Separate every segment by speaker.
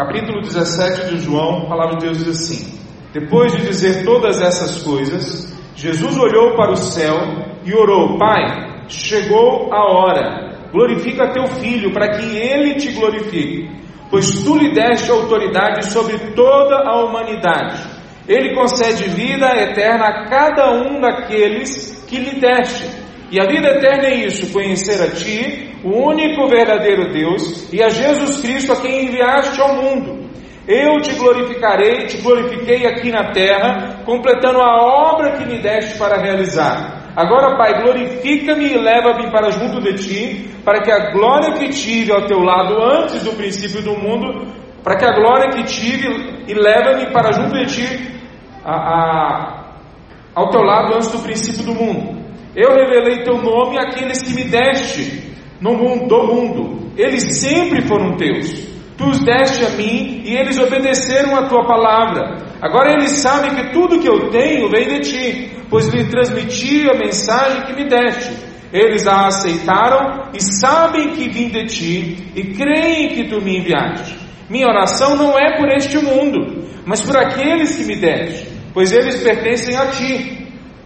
Speaker 1: capítulo 17 de João, a palavra de Deus diz assim: Depois de dizer todas essas coisas, Jesus olhou para o céu e orou: Pai, chegou a hora, glorifica teu filho, para que ele te glorifique, pois tu lhe deste autoridade sobre toda a humanidade. Ele concede vida eterna a cada um daqueles que lhe deste. E a vida eterna é isso: conhecer a Ti, o único verdadeiro Deus, e a Jesus Cristo, a quem enviaste ao mundo. Eu te glorificarei, te glorifiquei aqui na terra, completando a obra que me deste para realizar. Agora, Pai, glorifica-me e leva-me para junto de ti, para que a glória que tive ao teu lado antes do princípio do mundo, para que a glória que tive e leva-me para junto de ti a, a, ao teu lado antes do princípio do mundo. Eu revelei teu nome àqueles que me deste no mundo, do mundo. Eles sempre foram teus. Tu os deste a mim e eles obedeceram a tua palavra. Agora eles sabem que tudo que eu tenho vem de ti, pois lhe transmiti a mensagem que me deste. Eles a aceitaram e sabem que vim de ti e creem que tu me enviaste. Minha oração não é por este mundo, mas por aqueles que me deste, pois eles pertencem a ti.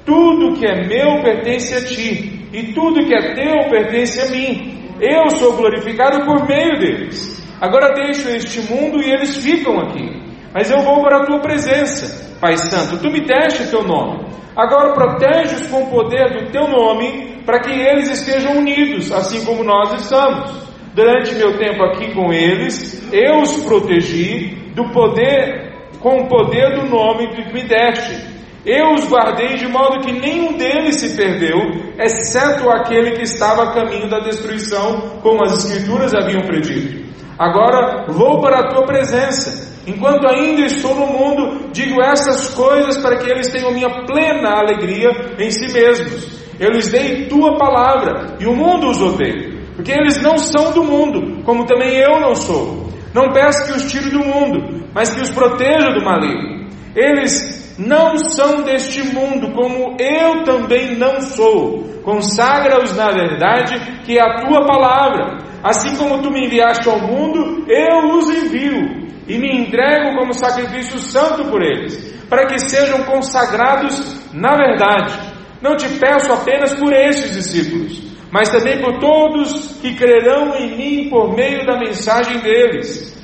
Speaker 1: Tudo que é meu pertence a ti, e tudo que é teu pertence a mim. Eu sou glorificado por meio deles. Agora deixo este mundo e eles ficam aqui. Mas eu vou para a tua presença, Pai Santo. Tu me deste teu nome. Agora protege-os com o poder do teu nome, para que eles estejam unidos, assim como nós estamos. Durante meu tempo aqui com eles, eu os protegi do poder, com o poder do nome que me deste. Eu os guardei de modo que nenhum deles se perdeu, exceto aquele que estava a caminho da destruição, como as Escrituras haviam predito. Agora vou para a tua presença. Enquanto ainda estou no mundo, digo essas coisas para que eles tenham minha plena alegria em si mesmos. Eu lhes dei tua palavra e o mundo os odeia, porque eles não são do mundo, como também eu não sou. Não peço que os tire do mundo, mas que os proteja do maligno. Eles não são deste mundo, como eu também não sou. Consagra-os na verdade, que é a tua palavra. Assim como tu me enviaste ao mundo, eu os envio e me entrego como sacrifício santo por eles, para que sejam consagrados na verdade. Não te peço apenas por estes discípulos, mas também por todos que crerão em mim por meio da mensagem deles.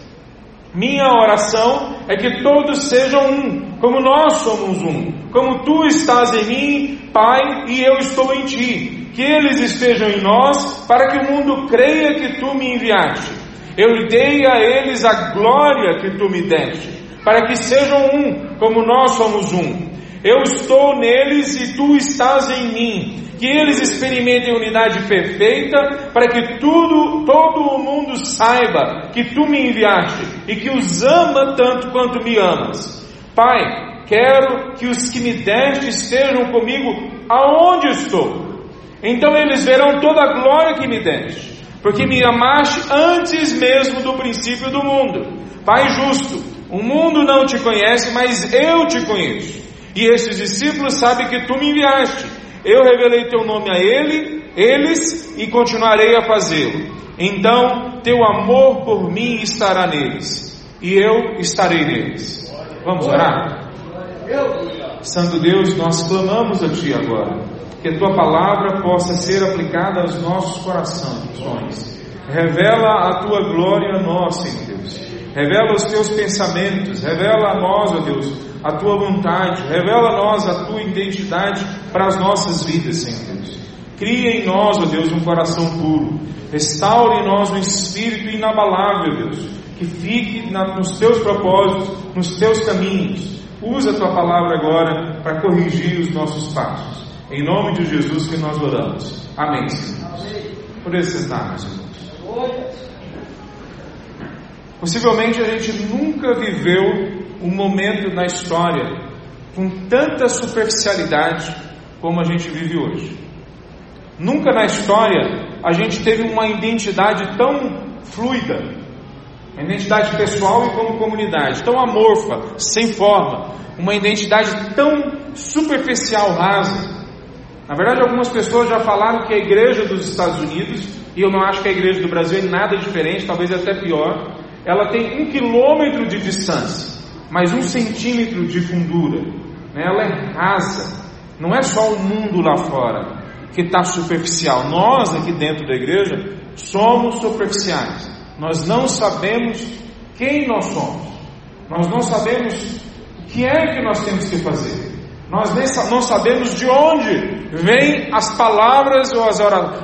Speaker 1: Minha oração é que todos sejam um, como nós somos um, como tu estás em mim, Pai, e eu estou em ti que eles estejam em nós, para que o mundo creia que tu me enviaste. Eu dei a eles a glória que tu me deste, para que sejam um, como nós somos um. Eu estou neles e tu estás em mim. Que eles experimentem unidade perfeita, para que tudo, todo o mundo saiba que tu me enviaste e que os ama tanto quanto me amas. Pai, quero que os que me deste estejam comigo aonde estou então eles verão toda a glória que me deste, porque me amaste antes mesmo do princípio do mundo. Pai justo, o mundo não te conhece, mas eu te conheço. E esses discípulos sabem que tu me enviaste. Eu revelei teu nome a ele, eles, e continuarei a fazê-lo. Então teu amor por mim estará neles, e eu estarei neles. Vamos orar? Santo Deus, nós clamamos a Ti agora que a tua palavra possa ser aplicada aos nossos corações. Revela a tua glória a nós, Senhor Deus. Revela os teus pensamentos, revela a nós, ó Deus, a tua vontade, revela a nós a tua identidade para as nossas vidas, Senhor Deus. Cria em nós, ó Deus, um coração puro. Restaure em nós um espírito inabalável, Deus, que fique nos teus propósitos, nos teus caminhos. Usa a tua palavra agora para corrigir os nossos passos. Em nome de Jesus que nós oramos. Amém, Senhor. Por esses irmãos. Possivelmente a gente nunca viveu um momento na história com tanta superficialidade como a gente vive hoje. Nunca na história a gente teve uma identidade tão fluida, uma identidade pessoal e como comunidade, tão amorfa, sem forma, uma identidade tão superficial, rasa. Na verdade, algumas pessoas já falaram que a igreja dos Estados Unidos, e eu não acho que a igreja do Brasil é nada diferente, talvez até pior, ela tem um quilômetro de distância, mas um centímetro de fundura. Né? Ela é rasa. Não é só o mundo lá fora que está superficial. Nós aqui dentro da igreja somos superficiais. Nós não sabemos quem nós somos. Nós não sabemos o que é que nós temos que fazer. Nós não sabemos de onde vêm as palavras ou, as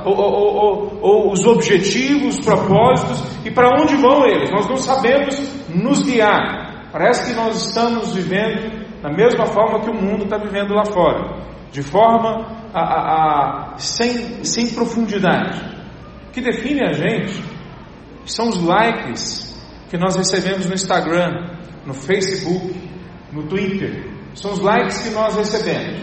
Speaker 1: ou, ou, ou os objetivos, os propósitos e para onde vão eles. Nós não sabemos nos guiar. Parece que nós estamos vivendo da mesma forma que o mundo está vivendo lá fora, de forma a, a, a, sem, sem profundidade. O que define a gente são os likes que nós recebemos no Instagram, no Facebook, no Twitter. São os likes que nós recebemos.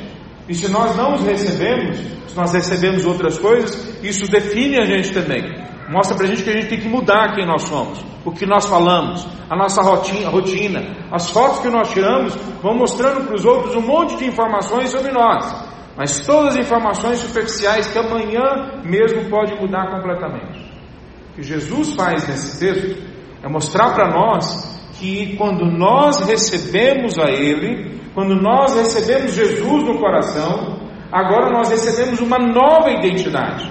Speaker 1: E se nós não os recebemos, se nós recebemos outras coisas, isso define a gente também. Mostra pra gente que a gente tem que mudar quem nós somos, o que nós falamos, a nossa rotina, rotina. As fotos que nós tiramos vão mostrando para os outros um monte de informações sobre nós. Mas todas as informações superficiais que amanhã mesmo pode mudar completamente. O que Jesus faz nesse texto é mostrar para nós que quando nós recebemos a Ele, quando nós recebemos Jesus no coração, agora nós recebemos uma nova identidade.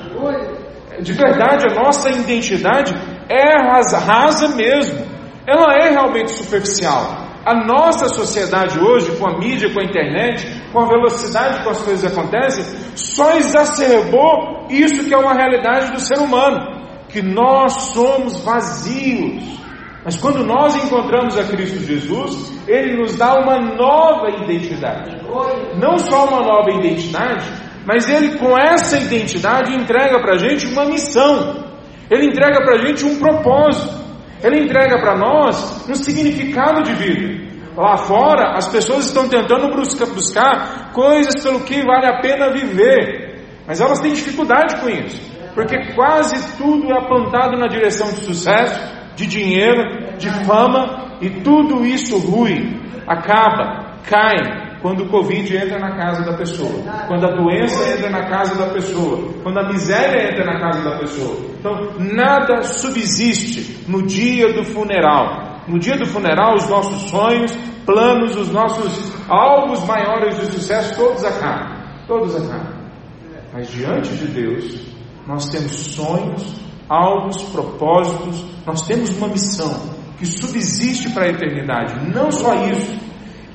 Speaker 1: De verdade, a nossa identidade é rasa, rasa mesmo. Ela é realmente superficial. A nossa sociedade hoje, com a mídia, com a internet, com a velocidade que as coisas acontecem, só exacerbou isso que é uma realidade do ser humano, que nós somos vazios. Mas quando nós encontramos a Cristo Jesus, Ele nos dá uma nova identidade. Não só uma nova identidade, mas Ele com essa identidade entrega para a gente uma missão. Ele entrega para a gente um propósito. Ele entrega para nós um significado de vida. Lá fora, as pessoas estão tentando buscar, coisas pelo que vale a pena viver. Mas elas têm dificuldade com isso. Porque quase tudo é apontado na direção de sucesso, de dinheiro, de fama, e tudo isso ruim acaba, cai quando o Covid entra na casa da pessoa, quando a doença entra na casa da pessoa, quando a miséria entra na casa da pessoa. Então, nada subsiste no dia do funeral. No dia do funeral, os nossos sonhos, planos, os nossos alvos maiores de sucesso, todos acabam. Todos acabam. Mas diante de Deus, nós temos sonhos, alvos, propósitos, nós temos uma missão que subsiste para a eternidade. Não só isso,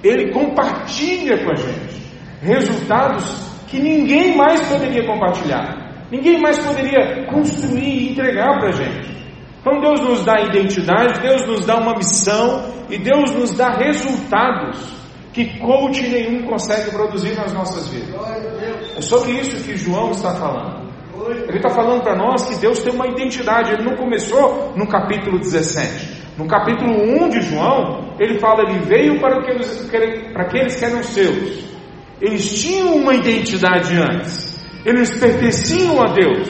Speaker 1: ele compartilha com a gente resultados que ninguém mais poderia compartilhar, ninguém mais poderia construir e entregar para a gente. Então Deus nos dá identidade, Deus nos dá uma missão e Deus nos dá resultados que coach nenhum consegue produzir nas nossas vidas. É sobre isso que João está falando. Ele está falando para nós que Deus tem uma identidade. Ele não começou no capítulo 17. No capítulo 1 de João, ele fala: Ele veio para, que eles, para aqueles que eram seus. Eles tinham uma identidade antes. Eles pertenciam a Deus.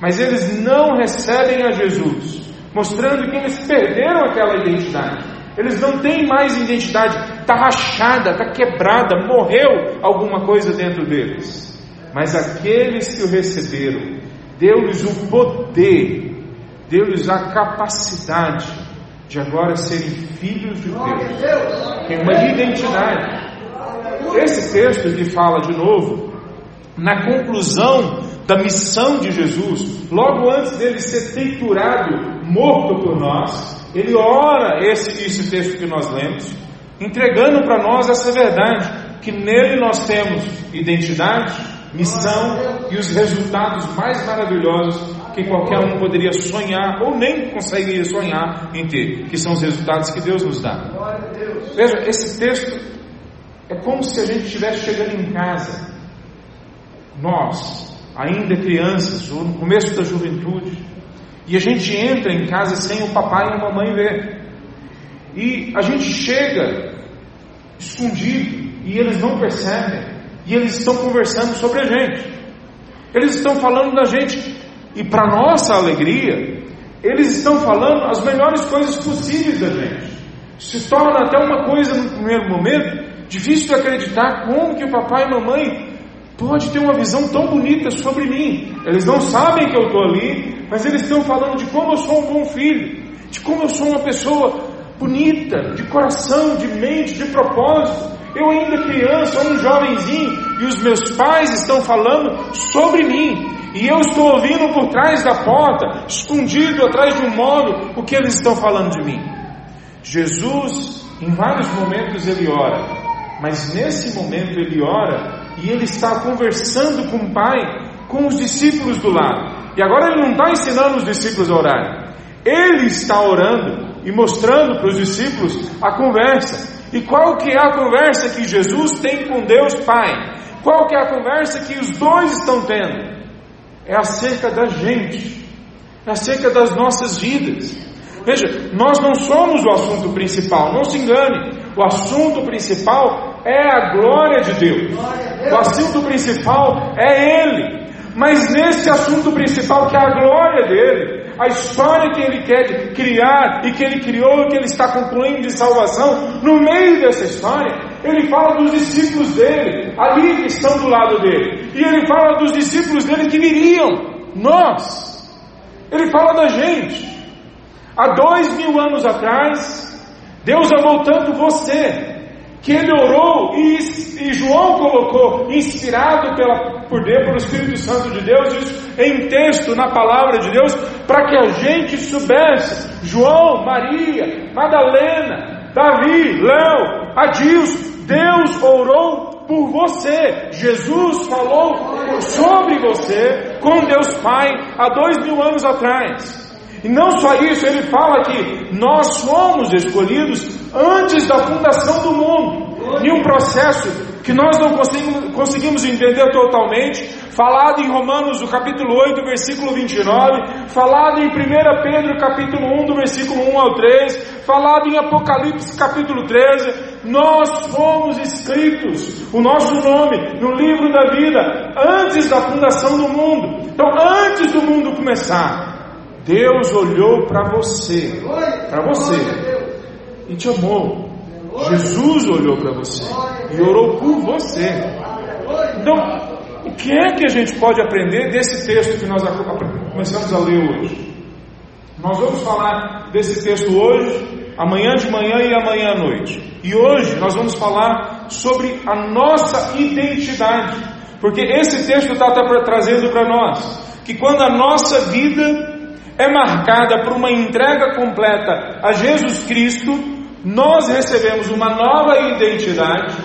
Speaker 1: Mas eles não recebem a Jesus. Mostrando que eles perderam aquela identidade. Eles não têm mais identidade. Está rachada, está quebrada, morreu alguma coisa dentro deles. Mas aqueles que o receberam, deu-lhes o poder, deu-lhes a capacidade de agora serem filhos de Deus. Tem uma identidade. Esse texto que fala de novo, na conclusão da missão de Jesus, logo antes dele ser triturado, morto por nós, ele ora esse, esse texto que nós lemos, entregando para nós essa verdade, que nele nós temos identidade, missão e os resultados mais maravilhosos que qualquer um poderia sonhar ou nem conseguiria sonhar em ter, que são os resultados que Deus nos dá. Veja, esse texto é como se a gente estivesse chegando em casa, nós, ainda crianças, ou no começo da juventude, e a gente entra em casa sem o papai e a mamãe ver. E a gente chega escondido e eles não percebem. E eles estão conversando sobre a gente. Eles estão falando da gente. E para nossa alegria, eles estão falando as melhores coisas possíveis da gente. Se torna até uma coisa no primeiro momento difícil de acreditar como que o papai e mamãe pode ter uma visão tão bonita sobre mim. Eles não sabem que eu estou ali, mas eles estão falando de como eu sou um bom filho, de como eu sou uma pessoa bonita, de coração, de mente, de propósito. Eu ainda criança, um jovenzinho, e os meus pais estão falando sobre mim. E eu estou ouvindo por trás da porta, escondido atrás de um móvel, o que eles estão falando de mim. Jesus, em vários momentos, ele ora, mas nesse momento ele ora e ele está conversando com o Pai, com os discípulos do lado. E agora ele não está ensinando os discípulos a orar, ele está orando e mostrando para os discípulos a conversa. E qual que é a conversa que Jesus tem com Deus Pai? Qual que é a conversa que os dois estão tendo? É acerca da gente, é acerca das nossas vidas. Veja, nós não somos o assunto principal, não se engane. O assunto principal é a glória de Deus. O assunto principal é Ele. Mas nesse assunto principal, que é a glória dele, a história que ele quer criar e que ele criou e que ele está concluindo de salvação, no meio dessa história, ele fala dos discípulos dele, ali que estão do lado dele, e ele fala dos discípulos dele que viriam, nós. Ele fala da gente. Há dois mil anos atrás, Deus amou tanto você, que ele orou e, e João colocou, inspirado pela, por Deus, pelo Espírito Santo de Deus, isso em texto na palavra de Deus, para que a gente soubesse, João, Maria, Madalena, Davi, Léo, Adilson, Deus orou por você, Jesus falou sobre você com Deus Pai há dois mil anos atrás. E não só isso, ele fala que nós somos escolhidos antes da fundação do mundo. Em um processo que nós não conseguimos, entender totalmente, falado em Romanos, do capítulo 8, versículo 29, falado em 1 Pedro, capítulo 1, do versículo 1 ao 3, falado em Apocalipse, capítulo 13, nós fomos escritos, o nosso nome, no livro da vida, antes da fundação do mundo. Então, antes do mundo começar, Deus olhou para você, para você, e te amou. Jesus olhou para você e orou por você. Então, o que é que a gente pode aprender desse texto que nós começamos a ler hoje? Nós vamos falar desse texto hoje, amanhã de manhã e amanhã à noite. E hoje nós vamos falar sobre a nossa identidade, porque esse texto está trazendo para nós que quando a nossa vida é marcada por uma entrega completa a Jesus Cristo, nós recebemos uma nova identidade,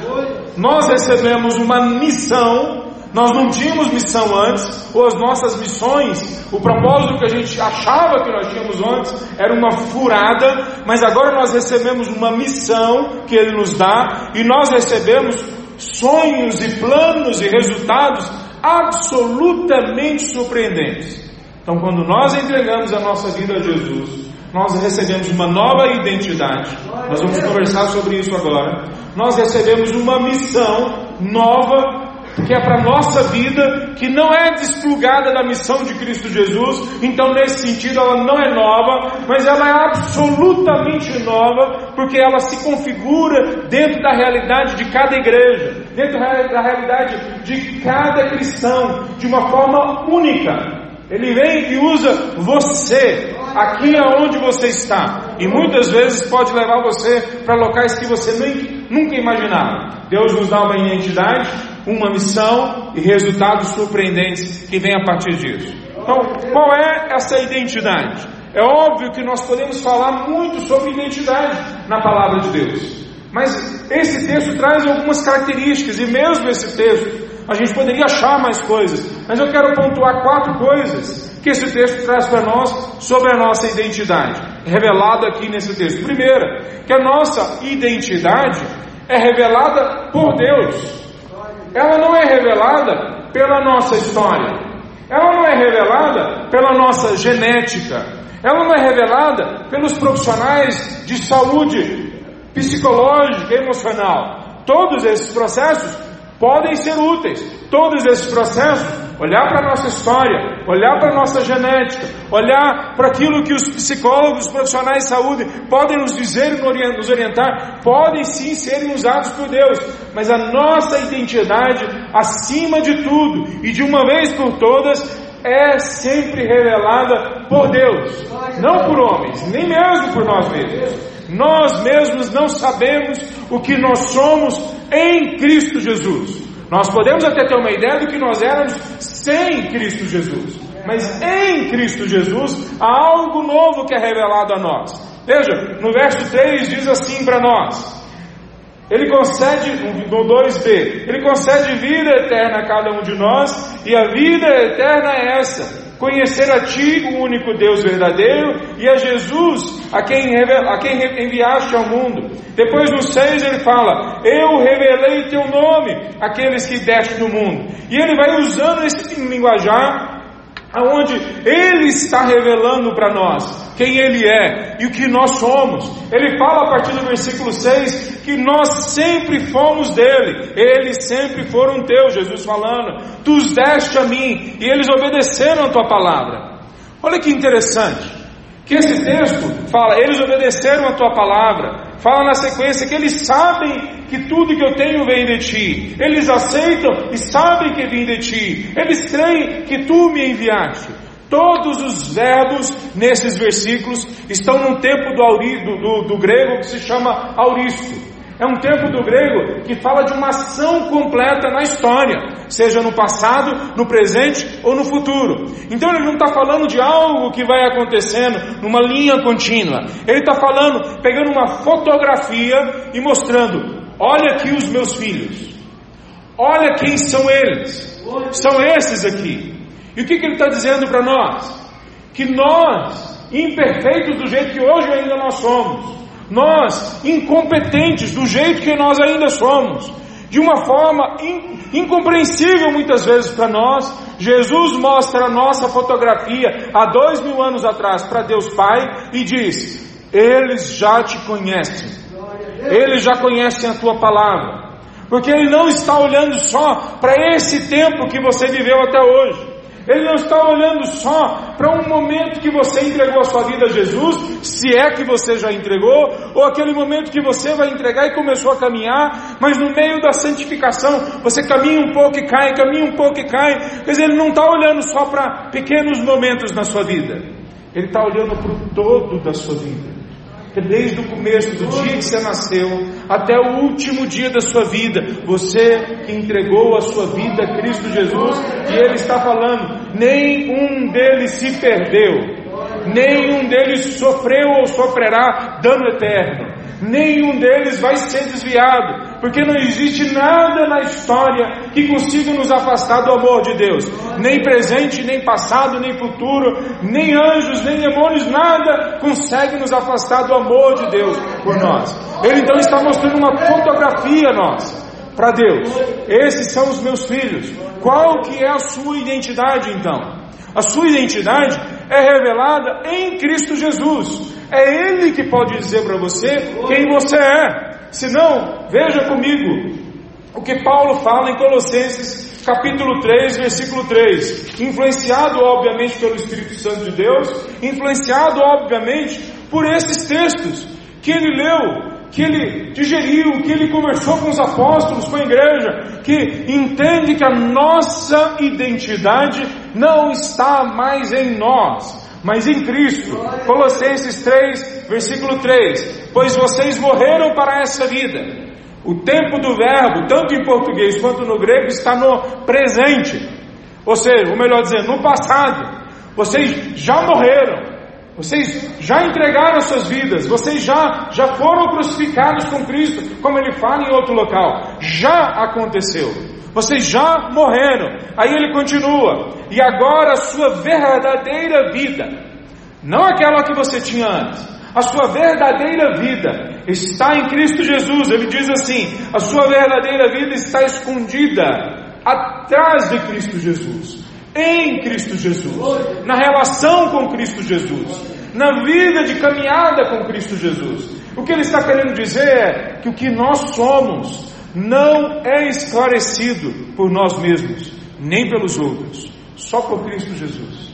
Speaker 1: nós recebemos uma missão. Nós não tínhamos missão antes, ou as nossas missões, o propósito que a gente achava que nós tínhamos antes era uma furada, mas agora nós recebemos uma missão que Ele nos dá, e nós recebemos sonhos e planos e resultados absolutamente surpreendentes. Então, quando nós entregamos a nossa vida a Jesus, nós recebemos uma nova identidade. Nós vamos conversar sobre isso agora. Nós recebemos uma missão nova que é para a nossa vida, que não é desplugada da missão de Cristo Jesus, então nesse sentido ela não é nova, mas ela é absolutamente nova, porque ela se configura dentro da realidade de cada igreja, dentro da realidade de cada cristão, de uma forma única. Ele vem e usa você, aqui aonde você está. E muitas vezes pode levar você para locais que você nem, nunca imaginava. Deus nos dá uma identidade, uma missão e resultados surpreendentes que vêm a partir disso. Então, qual é essa identidade? É óbvio que nós podemos falar muito sobre identidade na palavra de Deus. Mas esse texto traz algumas características, e mesmo esse texto a gente poderia achar mais coisas, mas eu quero pontuar quatro coisas que esse texto traz para nós sobre a nossa identidade, revelada aqui nesse texto. Primeira, que a nossa identidade é revelada por Deus. Ela não é revelada pela nossa história. Ela não é revelada pela nossa genética. Ela não é revelada pelos profissionais de saúde psicológica e emocional. Todos esses processos podem ser úteis. Todos esses processos, olhar para a nossa história, olhar para a nossa genética, olhar para aquilo que os psicólogos, os profissionais de saúde podem nos dizer e nos orientar, podem sim serem usados por Deus, mas a nossa identidade, acima de tudo e de uma vez por todas, é sempre revelada por Deus, não por homens, nem mesmo por nós mesmos. Nós mesmos não sabemos o que nós somos em Cristo Jesus. Nós podemos até ter uma ideia do que nós éramos sem Cristo Jesus, mas em Cristo Jesus há algo novo que é revelado a nós. Veja, no verso 3 diz assim para nós: ele concede, no 2b, Ele concede vida eterna a cada um de nós, e a vida eterna é essa: conhecer a Ti, o único Deus verdadeiro, e a Jesus, a quem, a quem enviaste ao mundo. Depois no 6 ele fala: Eu revelei Teu nome àqueles que deste no mundo. E ele vai usando esse linguajar aonde Ele está revelando para nós quem Ele é e o que nós somos. Ele fala a partir do versículo 6 que nós sempre fomos dele, eles sempre foram teus, Jesus falando, tu os deste a mim e eles obedeceram a tua palavra. Olha que interessante, que esse texto fala, eles obedeceram a tua palavra, fala na sequência que eles sabem que tudo que eu tenho vem de ti, eles aceitam e sabem que vem de ti, eles creem que tu me enviaste. Todos os verbos nesses versículos estão num tempo do, do, do grego que se chama auristo. É um tempo do grego que fala de uma ação completa na história, seja no passado, no presente ou no futuro. Então ele não está falando de algo que vai acontecendo numa linha contínua. Ele está falando, pegando uma fotografia e mostrando: olha aqui os meus filhos, olha quem são eles, são esses aqui. E o que, que ele está dizendo para nós? Que nós, imperfeitos do jeito que hoje ainda nós somos, nós, incompetentes do jeito que nós ainda somos, de uma forma in, incompreensível muitas vezes para nós, Jesus mostra a nossa fotografia há dois mil anos atrás para Deus Pai e diz: Eles já te conhecem, eles já conhecem a tua palavra, porque Ele não está olhando só para esse tempo que você viveu até hoje. Ele não está olhando só para um momento que você entregou a sua vida a Jesus, se é que você já entregou, ou aquele momento que você vai entregar e começou a caminhar, mas no meio da santificação você caminha um pouco e cai, caminha um pouco e cai. Dizer, ele não está olhando só para pequenos momentos na sua vida, ele está olhando para o todo da sua vida desde o começo do dia que você nasceu até o último dia da sua vida, você que entregou a sua vida a Cristo Jesus, e Ele está falando: nenhum deles se perdeu, nenhum deles sofreu ou sofrerá dano eterno, nenhum deles vai ser desviado, porque não existe nada na história que consiga nos afastar do amor de Deus, nem presente, nem passado, nem futuro, nem anjos, nem demônios, nada consegue nos afastar do amor de Deus por nós. Ele então está mostrando uma fotografia a nós para Deus. Esses são os meus filhos. Qual que é a sua identidade então? A sua identidade é revelada em Cristo Jesus. É Ele que pode dizer para você quem você é. Se não, veja comigo o que Paulo fala em Colossenses capítulo 3, versículo 3. Influenciado, obviamente, pelo Espírito Santo de Deus, influenciado, obviamente, por esses textos que ele leu, que ele digeriu, que ele conversou com os apóstolos, com a igreja, que entende que a nossa identidade não está mais em nós, mas em Cristo. Colossenses 3, versículo 3: Pois vocês morreram para essa vida. O tempo do verbo, tanto em português quanto no grego, está no presente. Ou seja, ou melhor dizendo, no passado. Vocês já morreram. Vocês já entregaram as suas vidas, vocês já, já foram crucificados com Cristo, como ele fala em outro local. Já aconteceu. Vocês já morreram. Aí ele continua. E agora a sua verdadeira vida, não aquela que você tinha antes, a sua verdadeira vida está em Cristo Jesus. Ele diz assim: a sua verdadeira vida está escondida atrás de Cristo Jesus em Cristo Jesus, na relação com Cristo Jesus, na vida de caminhada com Cristo Jesus. O que ele está querendo dizer é que o que nós somos não é esclarecido por nós mesmos, nem pelos outros, só por Cristo Jesus.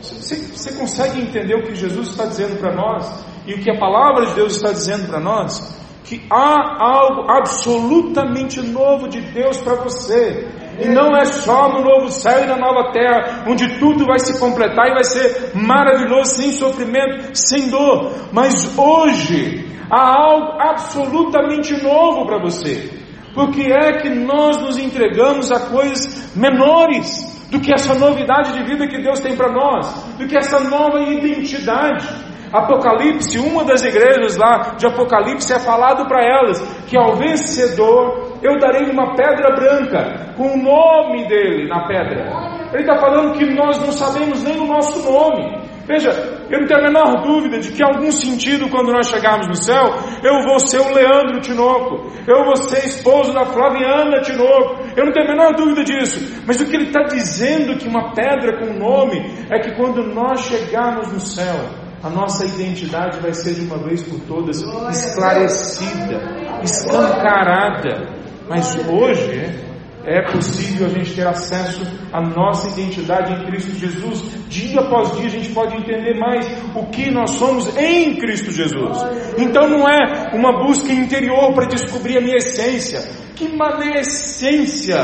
Speaker 1: Você, consegue entender o que Jesus está dizendo para nós e o que a palavra de Deus está dizendo para nós? Que há algo absolutamente novo de Deus para você E não é só no novo céu e na nova terra, onde tudo vai se completar e vai ser maravilhoso, sem sofrimento, sem dor. Mas hoje há algo absolutamente novo para você. Porque é que nós nos entregamos a coisas menores do que essa novidade de vida que Deus tem para nós, do que essa nova identidade. Apocalipse, uma das igrejas lá de Apocalipse é falado para elas que ao vencedor eu darei uma pedra branca com o nome dele na pedra. Ele está falando que nós não sabemos nem o nosso nome. Veja, eu não tenho a menor dúvida de que, em algum sentido, quando nós chegarmos no céu, eu vou ser o Leandro Tinoco, eu vou ser esposo da Flaviana Tinoco, eu não tenho a menor dúvida disso. Mas o que ele está dizendo que uma pedra com nome é que quando nós chegarmos no céu, a nossa identidade vai ser de uma vez por todas esclarecida, escancarada. Mas hoje é possível a gente ter acesso à nossa identidade em Cristo Jesus. Dia após dia a gente pode entender mais o que nós somos em Cristo Jesus. Então não é uma busca interior para descobrir a minha essência. Que mané essência!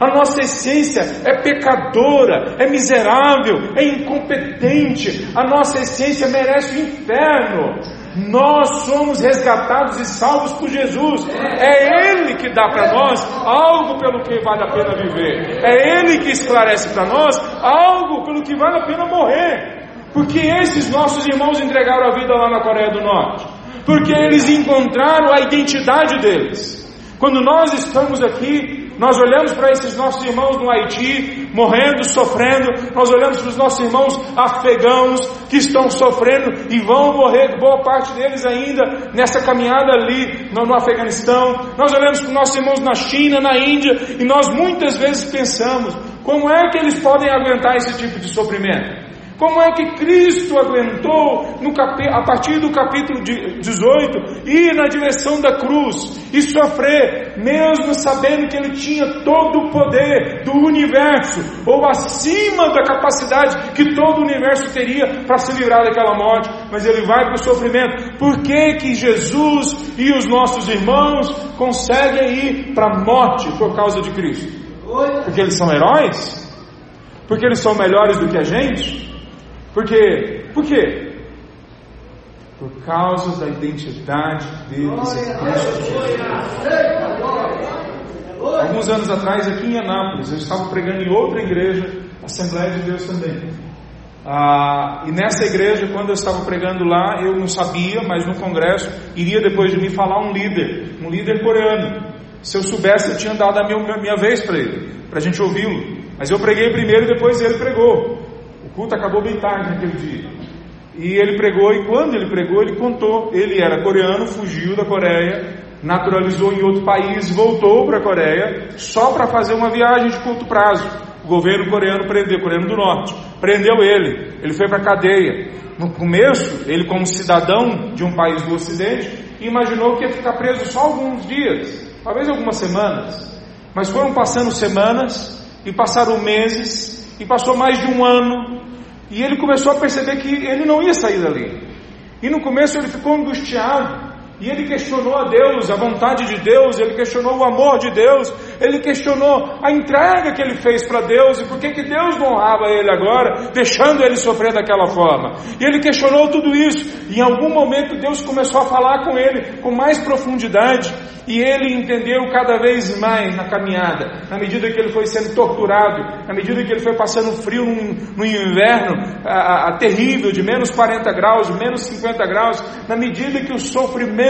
Speaker 1: A nossa essência é pecadora, é miserável, é incompetente. A nossa essência merece o inferno. Nós somos resgatados e salvos por Jesus. É Ele que dá para nós algo pelo que vale a pena viver. É Ele que esclarece para nós algo pelo que vale a pena morrer. Porque esses nossos irmãos entregaram a vida lá na Coreia do Norte. Porque eles encontraram a identidade deles. Quando nós estamos aqui, nós olhamos para esses nossos irmãos no Haiti, morrendo, sofrendo, nós olhamos para os nossos irmãos afegãos que estão sofrendo e vão morrer, boa parte deles ainda nessa caminhada ali no, no Afeganistão. Nós olhamos para os nossos irmãos na China, na Índia, e nós muitas vezes pensamos: como é que eles podem aguentar esse tipo de sofrimento? Como é que Cristo aguentou a partir do capítulo 18 ir na direção da cruz e sofrer, mesmo sabendo que ele tinha todo o poder do universo, ou acima da capacidade que todo o universo teria para se livrar daquela morte, mas ele vai para o sofrimento. Por que, que Jesus e os nossos irmãos conseguem ir para a morte por causa de Cristo? Porque eles são heróis? Porque eles são melhores do que a gente? Por quê? Por quê? Por causa da identidade deles em Cristo Jesus. Alguns anos atrás, aqui em Anápolis, eu estava pregando em outra igreja, Assembleia de Deus também. Ah, e nessa igreja, quando eu estava pregando lá, eu não sabia, mas no congresso iria depois de mim falar um líder, um líder coreano. Se eu soubesse, eu tinha dado a minha, minha vez para ele, para a gente ouvi-lo. Mas eu preguei primeiro e depois ele pregou. O culto acabou bem tarde naquele dia. E ele pregou, e quando ele pregou, ele contou. Ele era coreano, fugiu da Coreia, naturalizou em outro país, voltou para a Coreia, só para fazer uma viagem de curto prazo. O governo coreano prendeu, coreano do norte, prendeu ele. Ele foi para a cadeia. No começo, ele, como cidadão de um país do Ocidente, imaginou que ia ficar preso só alguns dias, talvez algumas semanas. Mas foram passando semanas e passaram meses e passou mais de um ano, e ele começou a perceber que ele não ia sair dali. E no começo ele ficou angustiado, e ele questionou a Deus, a vontade de Deus, ele questionou o amor de Deus, ele questionou a entrega que ele fez para Deus e por que, que Deus não honrava ele agora, deixando ele sofrer daquela forma. E ele questionou tudo isso, e em algum momento Deus começou a falar com ele com mais profundidade, e ele entendeu cada vez mais na caminhada, na medida que ele foi sendo torturado, na medida que ele foi passando frio no, no inverno a, a, terrível, de menos 40 graus, menos 50 graus, na medida que o sofrimento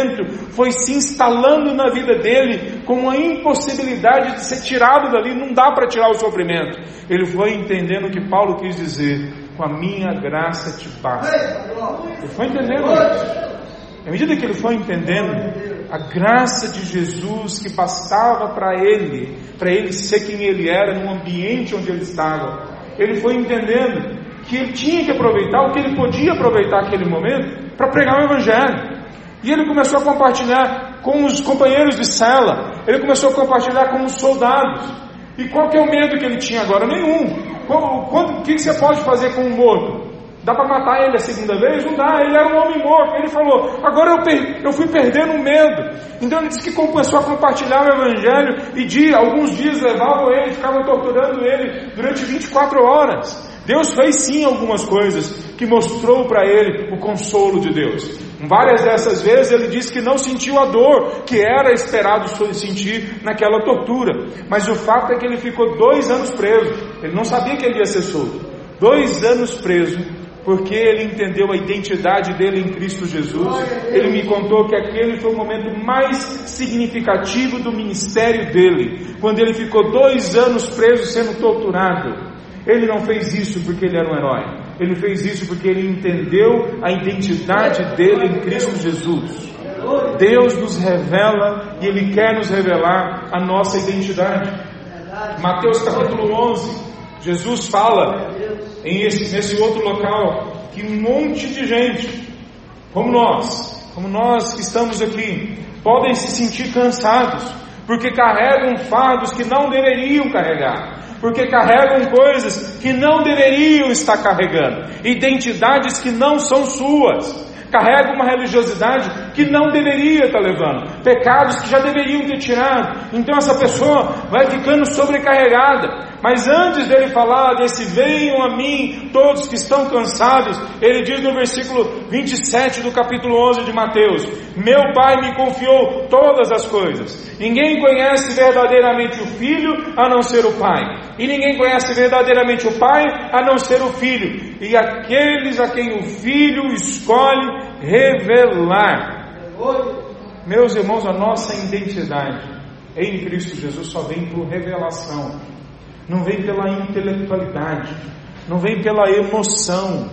Speaker 1: foi se instalando na vida dele com uma impossibilidade de ser tirado dali, não dá para tirar o sofrimento. Ele foi entendendo o que Paulo quis dizer, com a minha graça te basta. Ele foi entendendo. À medida que ele foi entendendo a graça de Jesus que bastava para ele, para ele ser quem ele era no ambiente onde ele estava, ele foi entendendo que ele tinha que aproveitar o que ele podia aproveitar aquele momento para pregar o Evangelho. E ele começou a compartilhar com os companheiros de cela, ele começou a compartilhar com os soldados. E qual que é o medo que ele tinha agora? Nenhum. O que você pode fazer com um morto? Dá para matar ele a segunda vez? Não dá, ele era um homem morto. Ele falou: agora eu, per eu fui perdendo o medo. Então ele disse que começou a compartilhar o evangelho e dia, alguns dias levavam ele, ficavam torturando ele durante 24 horas. Deus fez sim algumas coisas que mostrou para ele o consolo de Deus. Várias dessas vezes ele disse que não sentiu a dor que era esperado sentir naquela tortura. Mas o fato é que ele ficou dois anos preso. Ele não sabia que ele ia ser solto. Dois anos preso porque ele entendeu a identidade dele em Cristo Jesus. Ele me contou que aquele foi o momento mais significativo do ministério dele, quando ele ficou dois anos preso sendo torturado. Ele não fez isso porque ele era um herói, ele fez isso porque ele entendeu a identidade dele em Cristo Jesus. Deus nos revela e Ele quer nos revelar a nossa identidade. Mateus capítulo 11, Jesus fala em esse, nesse outro local que um monte de gente, como nós, como nós que estamos aqui, podem se sentir cansados, porque carregam fardos que não deveriam carregar, porque carregam coisas que não deveriam estar carregando, identidades que não são suas carrega uma religiosidade que não deveria estar levando, pecados que já deveriam ter tirado. Então essa pessoa vai ficando sobrecarregada. Mas antes dele falar desse venham a mim todos que estão cansados, ele diz no versículo 27 do capítulo 11 de Mateus: Meu Pai me confiou todas as coisas. Ninguém conhece verdadeiramente o Filho a não ser o Pai, e ninguém conhece verdadeiramente o Pai a não ser o Filho, e aqueles a quem o Filho escolhe revelar. Meus irmãos, a nossa identidade em Cristo Jesus só vem por revelação, não vem pela intelectualidade, não vem pela emoção,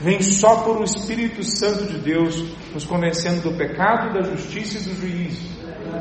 Speaker 1: vem só por o Espírito Santo de Deus nos convencendo do pecado, da justiça e do juízo,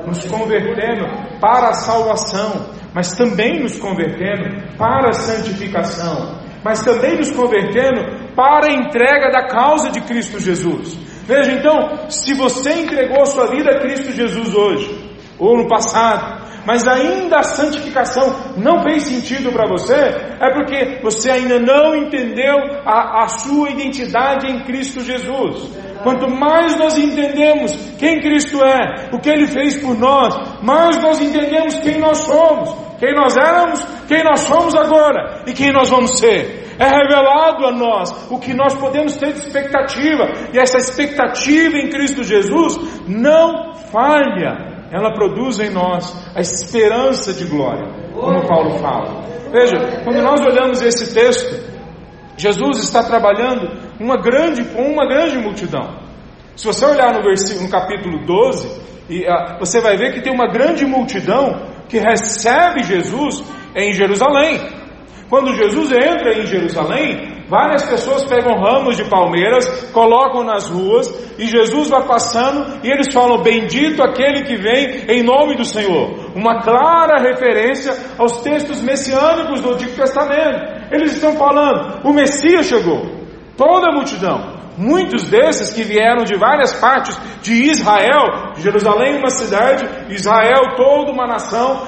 Speaker 1: nos convertendo para a salvação, mas também nos convertendo para a santificação, mas também nos convertendo para a entrega da causa de Cristo Jesus. Veja então, se você entregou sua vida a Cristo Jesus hoje, ou no passado, mas ainda a santificação não fez sentido para você, é porque você ainda não entendeu a, a sua identidade em Cristo Jesus. Quanto mais nós entendemos quem Cristo é, o que Ele fez por nós, mais nós entendemos quem nós somos, quem nós éramos, quem nós somos agora e quem nós vamos ser. É revelado a nós o que nós podemos ter de expectativa, e essa expectativa em Cristo Jesus não falha, ela produz em nós a esperança de glória, como Paulo fala. Veja, quando nós olhamos esse texto, Jesus está trabalhando uma grande, com uma grande multidão. Se você olhar no, versículo, no capítulo 12, e, uh, você vai ver que tem uma grande multidão que recebe Jesus em Jerusalém. Quando Jesus entra em Jerusalém, várias pessoas pegam ramos de palmeiras, colocam nas ruas, e Jesus vai passando e eles falam: Bendito aquele que vem em nome do Senhor. Uma clara referência aos textos messiânicos do Antigo Testamento. Eles estão falando: o Messias chegou. Toda a multidão. Muitos desses que vieram de várias partes de Israel, Jerusalém uma cidade, Israel toda uma nação,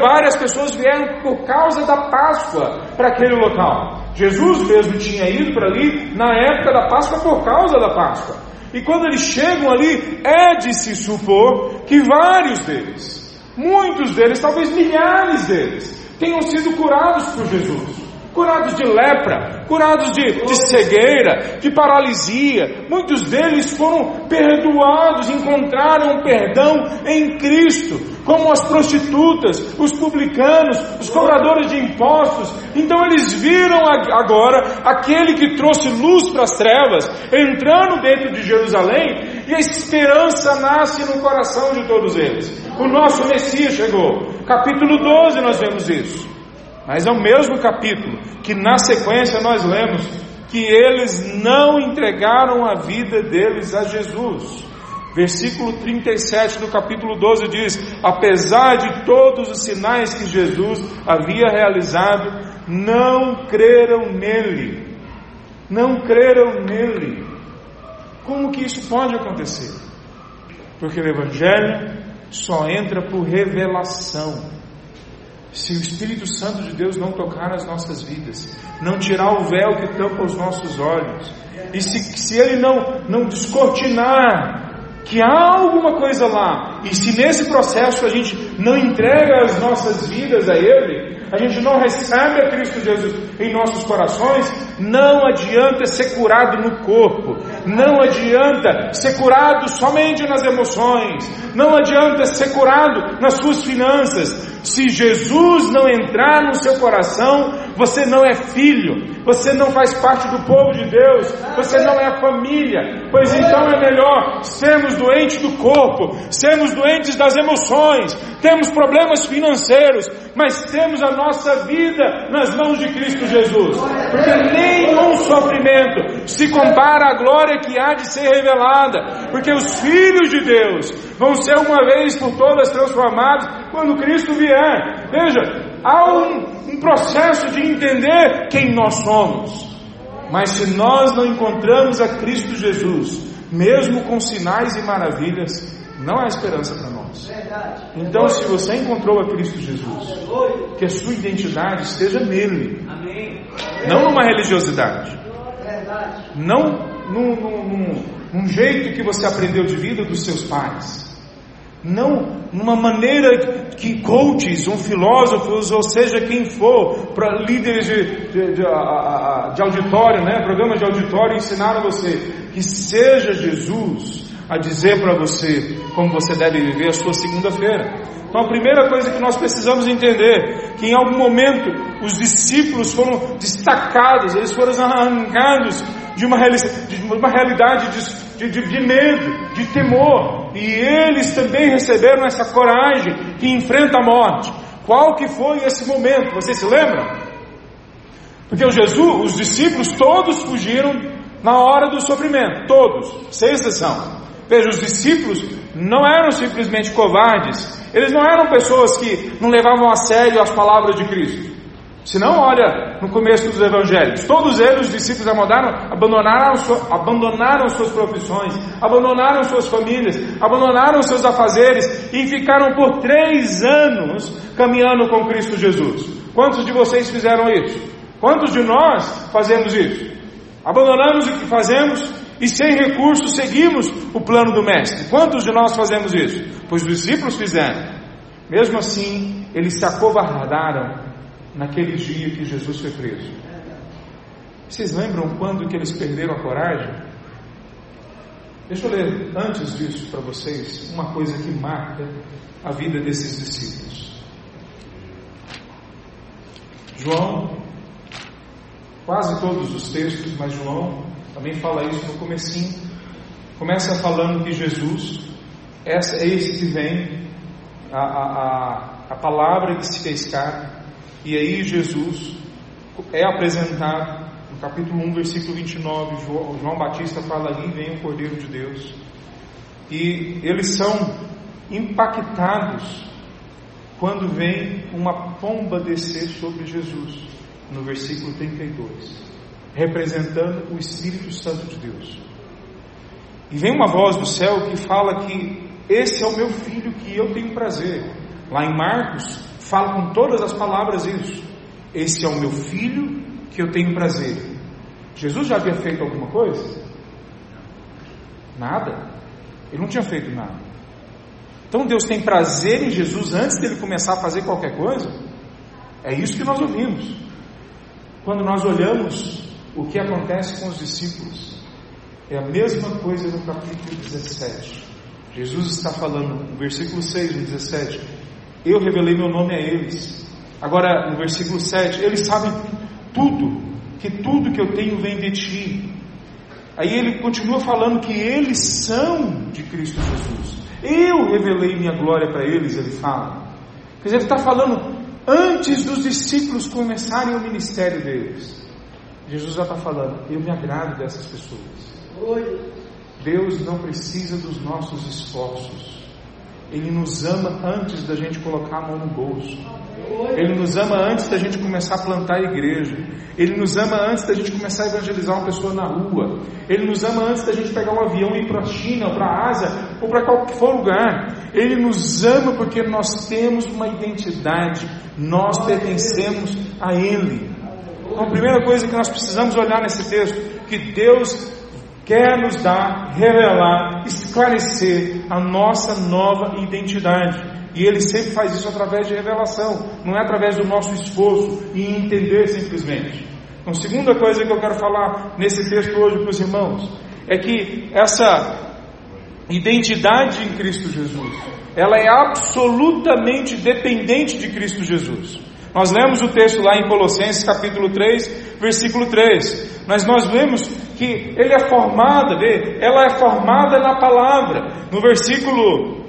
Speaker 1: várias pessoas vieram por causa da Páscoa para aquele local. Jesus mesmo tinha ido para ali na época da Páscoa por causa da Páscoa. E quando eles chegam ali, é de se supor que vários deles, muitos deles, talvez milhares deles, tenham sido curados por Jesus curados de lepra, curados de, de cegueira, de paralisia. Muitos deles foram perdoados, encontraram perdão em Cristo, como as prostitutas, os publicanos, os cobradores de impostos. Então eles viram agora aquele que trouxe luz para as trevas, entrando dentro de Jerusalém, e a esperança nasce no coração de todos eles. O nosso Messias chegou. Capítulo 12 nós vemos isso. Mas é o mesmo capítulo que na sequência nós lemos que eles não entregaram a vida deles a Jesus. Versículo 37 do capítulo 12 diz: Apesar de todos os sinais que Jesus havia realizado, não creram nele. Não creram nele. Como que isso pode acontecer? Porque o Evangelho só entra por revelação se o Espírito Santo de Deus não tocar nas nossas vidas, não tirar o véu que tampa os nossos olhos, e se, se Ele não, não descortinar que há alguma coisa lá, e se nesse processo a gente não entrega as nossas vidas a Ele, a gente não recebe a Cristo Jesus em nossos corações, não adianta ser curado no corpo, não adianta ser curado somente nas emoções, não adianta ser curado nas suas finanças. Se Jesus não entrar no seu coração, você não é filho, você não faz parte do povo de Deus, você não é família, pois então é melhor sermos doentes do corpo, sermos doentes das emoções, temos problemas financeiros, mas temos a nossa vida nas mãos de Cristo Jesus, porque nenhum sofrimento se compara à glória que há de ser revelada, porque os filhos de Deus vão ser uma vez por todas transformados quando Cristo vier. Veja, há um, um processo de entender quem nós somos. Mas se nós não encontramos a Cristo Jesus, mesmo com sinais e maravilhas, não há esperança para nós. Então, se você encontrou a Cristo Jesus, que a sua identidade esteja nele, não numa religiosidade, não num, num, num jeito que você aprendeu de vida dos seus pais, não numa maneira que coaches, um filósofos, ou seja quem for, para líderes de, de, de, de, auditório, né, programas de auditório ensinaram você que seja Jesus a dizer para você como você deve viver a sua segunda-feira. Então a primeira coisa que nós precisamos entender que em algum momento os discípulos foram destacados, eles foram arrancados de uma, de uma realidade de, de, de medo, de temor, e eles também receberam essa coragem que enfrenta a morte. Qual que foi esse momento? Vocês se lembram? Porque o Jesus, os discípulos todos fugiram na hora do sofrimento, todos, sem exceção. Veja, os discípulos não eram simplesmente covardes, eles não eram pessoas que não levavam a sério as palavras de Cristo. Se não, olha no começo dos evangelhos, todos eles, os discípulos abandonaram, abandonaram, abandonaram suas profissões, abandonaram suas famílias, abandonaram seus afazeres e ficaram por três anos caminhando com Cristo Jesus. Quantos de vocês fizeram isso? Quantos de nós fazemos isso? Abandonamos o que fazemos e sem recursos seguimos o plano do Mestre. Quantos de nós fazemos isso? Pois os discípulos fizeram. Mesmo assim, eles se acovardaram naquele dia que Jesus foi preso. Vocês lembram quando que eles perderam a coragem? Deixa eu ler antes disso para vocês uma coisa que marca a vida desses discípulos. João, quase todos os textos, mas João também fala isso no comecinho. Começa falando que Jesus esse que vem, a, a, a, a palavra que se fez carne, e aí Jesus é apresentado no capítulo 1, versículo 29, João, João Batista fala ali, vem o Cordeiro de Deus. E eles são impactados quando vem uma pomba descer sobre Jesus, no versículo 32, representando o Espírito Santo de Deus. E vem uma voz do céu que fala que esse é o meu filho que eu tenho prazer. Lá em Marcos, fala com todas as palavras isso. Esse é o meu filho que eu tenho prazer. Jesus já havia feito alguma coisa? Nada. Ele não tinha feito nada. Então Deus tem prazer em Jesus antes dele começar a fazer qualquer coisa? É isso que nós ouvimos. Quando nós olhamos o que acontece com os discípulos, é a mesma coisa no capítulo 17. Jesus está falando, no versículo 6, no 17: eu revelei meu nome a eles. Agora, no versículo 7, eles sabem tudo, que tudo que eu tenho vem de ti. Aí ele continua falando que eles são de Cristo Jesus. Eu revelei minha glória para eles, ele fala. Quer dizer, ele está falando antes dos discípulos começarem o ministério deles. Jesus já está falando, eu me agrado dessas pessoas. Deus não precisa dos nossos esforços. Ele nos ama antes da gente colocar a mão no bolso. Ele nos ama antes da gente começar a plantar a igreja. Ele nos ama antes da gente começar a evangelizar uma pessoa na rua. Ele nos ama antes da gente pegar um avião e ir para a China, para a Ásia, ou para qualquer lugar. Ele nos ama porque nós temos uma identidade, nós pertencemos a Ele. Então, a primeira coisa que nós precisamos olhar nesse texto, que Deus quer nos dar, revelar, esclarecer a nossa nova identidade. E Ele sempre faz isso através de revelação, não é através do nosso esforço e entender simplesmente. Então, segunda coisa que eu quero falar nesse texto hoje para os irmãos, é que essa identidade em Cristo Jesus, ela é absolutamente dependente de Cristo Jesus. Nós lemos o texto lá em Colossenses capítulo 3, versículo 3. Mas nós vemos que ele é formada, vê? Ela é formada na palavra. No versículo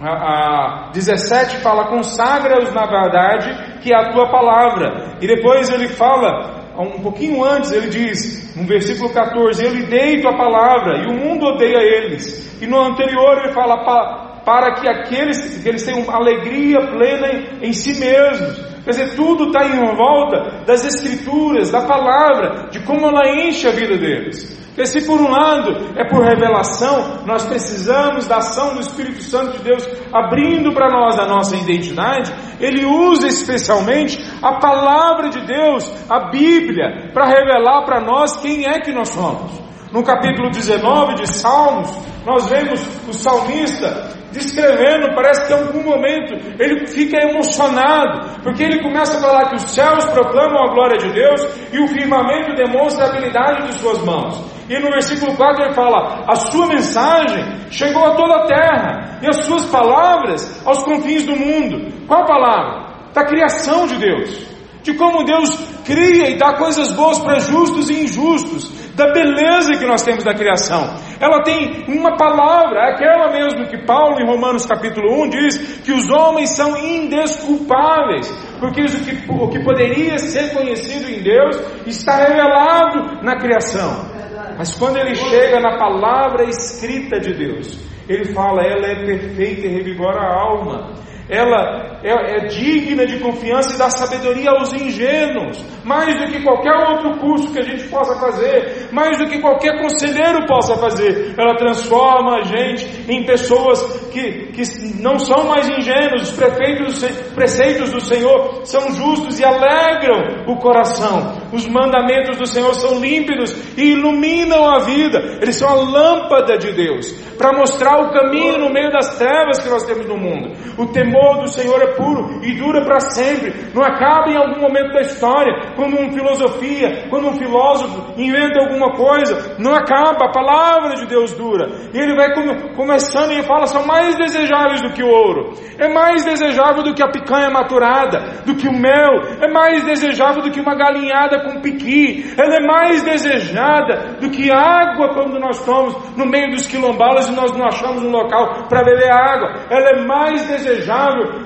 Speaker 1: a, a 17 fala: consagra-os na verdade, que é a tua palavra. E depois ele fala, um pouquinho antes, ele diz, no versículo 14: Eu lhe dei tua palavra, e o mundo odeia eles. E no anterior ele fala: para que aqueles que eles tenham alegria plena em, em si mesmos. Quer dizer, tudo está em volta das Escrituras, da palavra, de como ela enche a vida deles. Porque se por um lado é por revelação, nós precisamos da ação do Espírito Santo de Deus abrindo para nós a nossa identidade, ele usa especialmente a palavra de Deus, a Bíblia, para revelar para nós quem é que nós somos. No capítulo 19 de Salmos, nós vemos o salmista descrevendo, parece que em algum momento ele fica emocionado, porque ele começa a falar que os céus proclamam a glória de Deus e o firmamento demonstra a habilidade de suas mãos. E no versículo 4 ele fala: A sua mensagem chegou a toda a terra, e as suas palavras aos confins do mundo. Qual palavra? Da criação de Deus de como Deus cria e dá coisas boas para justos e injustos, da beleza que nós temos da criação. Ela tem uma palavra, aquela mesmo que Paulo em Romanos capítulo 1 diz que os homens são indesculpáveis, porque o que, o que poderia ser conhecido em Deus está revelado na criação. Mas quando ele chega na palavra escrita de Deus, ele fala, ela é perfeita e revigora a alma ela é, é, digna de confiança e dá sabedoria aos ingênuos, mais do que qualquer outro curso que a gente possa fazer, mais do que qualquer conselheiro possa fazer. Ela transforma a gente em pessoas que, que não são mais ingênuos, os prefeitos, preceitos do Senhor são justos e alegram o coração. Os mandamentos do Senhor são límpidos e iluminam a vida, eles são a lâmpada de Deus para mostrar o caminho no meio das trevas que nós temos no mundo. O temor temor do Senhor é puro e dura para sempre, não acaba em algum momento da história, quando uma filosofia, quando um filósofo inventa alguma coisa, não acaba, a palavra de Deus dura. E ele vai começando e fala: são mais desejáveis do que o ouro, é mais desejável do que a picanha maturada, do que o mel, é mais desejável do que uma galinhada com piqui, ela é mais desejada do que água quando nós estamos no meio dos quilombalas e nós não achamos um local para beber água, ela é mais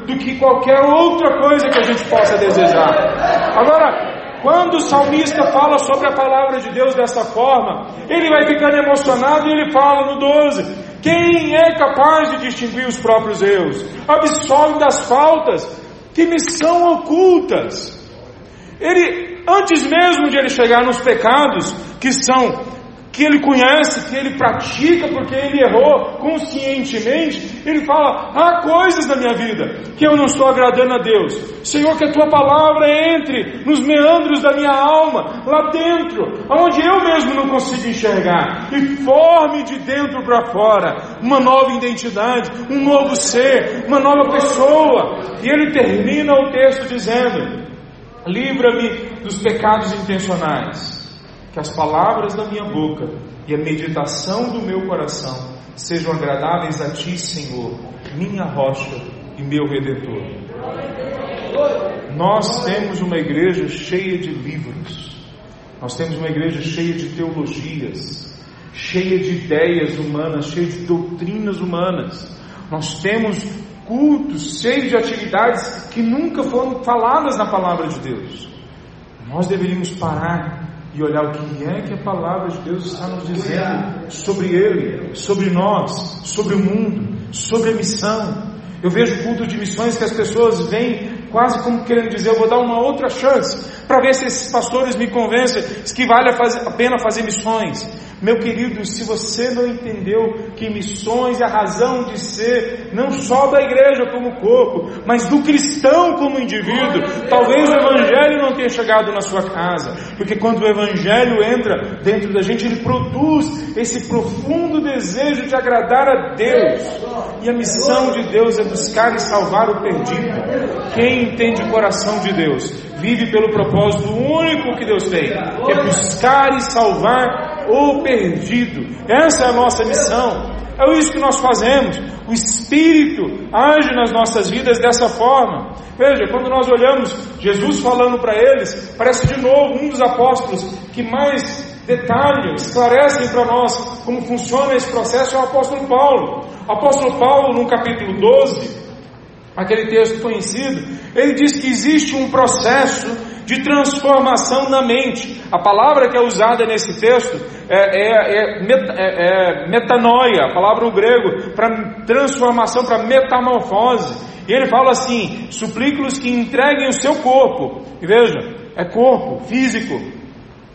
Speaker 1: do que qualquer outra coisa que a gente possa desejar. Agora, quando o salmista fala sobre a palavra de Deus dessa forma, ele vai ficando emocionado e ele fala no 12: Quem é capaz de distinguir os próprios erros? Absolve das faltas que me são ocultas. Ele, antes mesmo de ele chegar nos pecados que são que ele conhece, que ele pratica porque ele errou conscientemente, ele fala: há coisas na minha vida que eu não estou agradando a Deus. Senhor, que a tua palavra entre nos meandros da minha alma, lá dentro, onde eu mesmo não consigo enxergar, e forme de dentro para fora uma nova identidade, um novo ser, uma nova pessoa. E ele termina o texto dizendo: livra-me dos pecados intencionais que as palavras da minha boca e a meditação do meu coração sejam agradáveis a Ti, Senhor, minha rocha e meu redentor. Nós temos uma igreja cheia de livros, nós temos uma igreja cheia de teologias, cheia de ideias humanas, cheia de doutrinas humanas. Nós temos cultos cheios de atividades que nunca foram faladas na palavra de Deus. Nós deveríamos parar e olhar o que é que a palavra de Deus está nos dizendo sobre Ele, sobre nós, sobre o mundo, sobre a missão. Eu vejo culto de missões que as pessoas vêm quase como querendo dizer, eu vou dar uma outra chance para ver se esses pastores me convencem que vale a, pena fazer missões. Meu querido, se você não entendeu que missões é a razão de ser, não só da igreja como corpo, mas do cristão como indivíduo, talvez o Evangelho não tenha chegado na sua casa, porque quando o Evangelho entra dentro da gente, ele produz esse profundo desejo de agradar a Deus, e a missão de Deus é buscar e salvar o perdido. Quem entende o coração de Deus vive pelo propósito único que Deus tem, que é buscar e salvar o perdido. Essa é a nossa missão. É isso que nós fazemos. O Espírito age nas nossas vidas dessa forma. Veja, quando nós olhamos Jesus falando para eles, parece de novo um dos apóstolos que mais detalham, esclarecem para nós como funciona esse processo é o apóstolo Paulo. O apóstolo Paulo, no capítulo 12, aquele texto conhecido, ele diz que existe um processo de transformação na mente. A palavra que é usada nesse texto é, é, é, é, é metanoia, a palavra no grego para transformação, para metamorfose. E ele fala assim: suplico-los que entreguem o seu corpo. E veja, é corpo físico,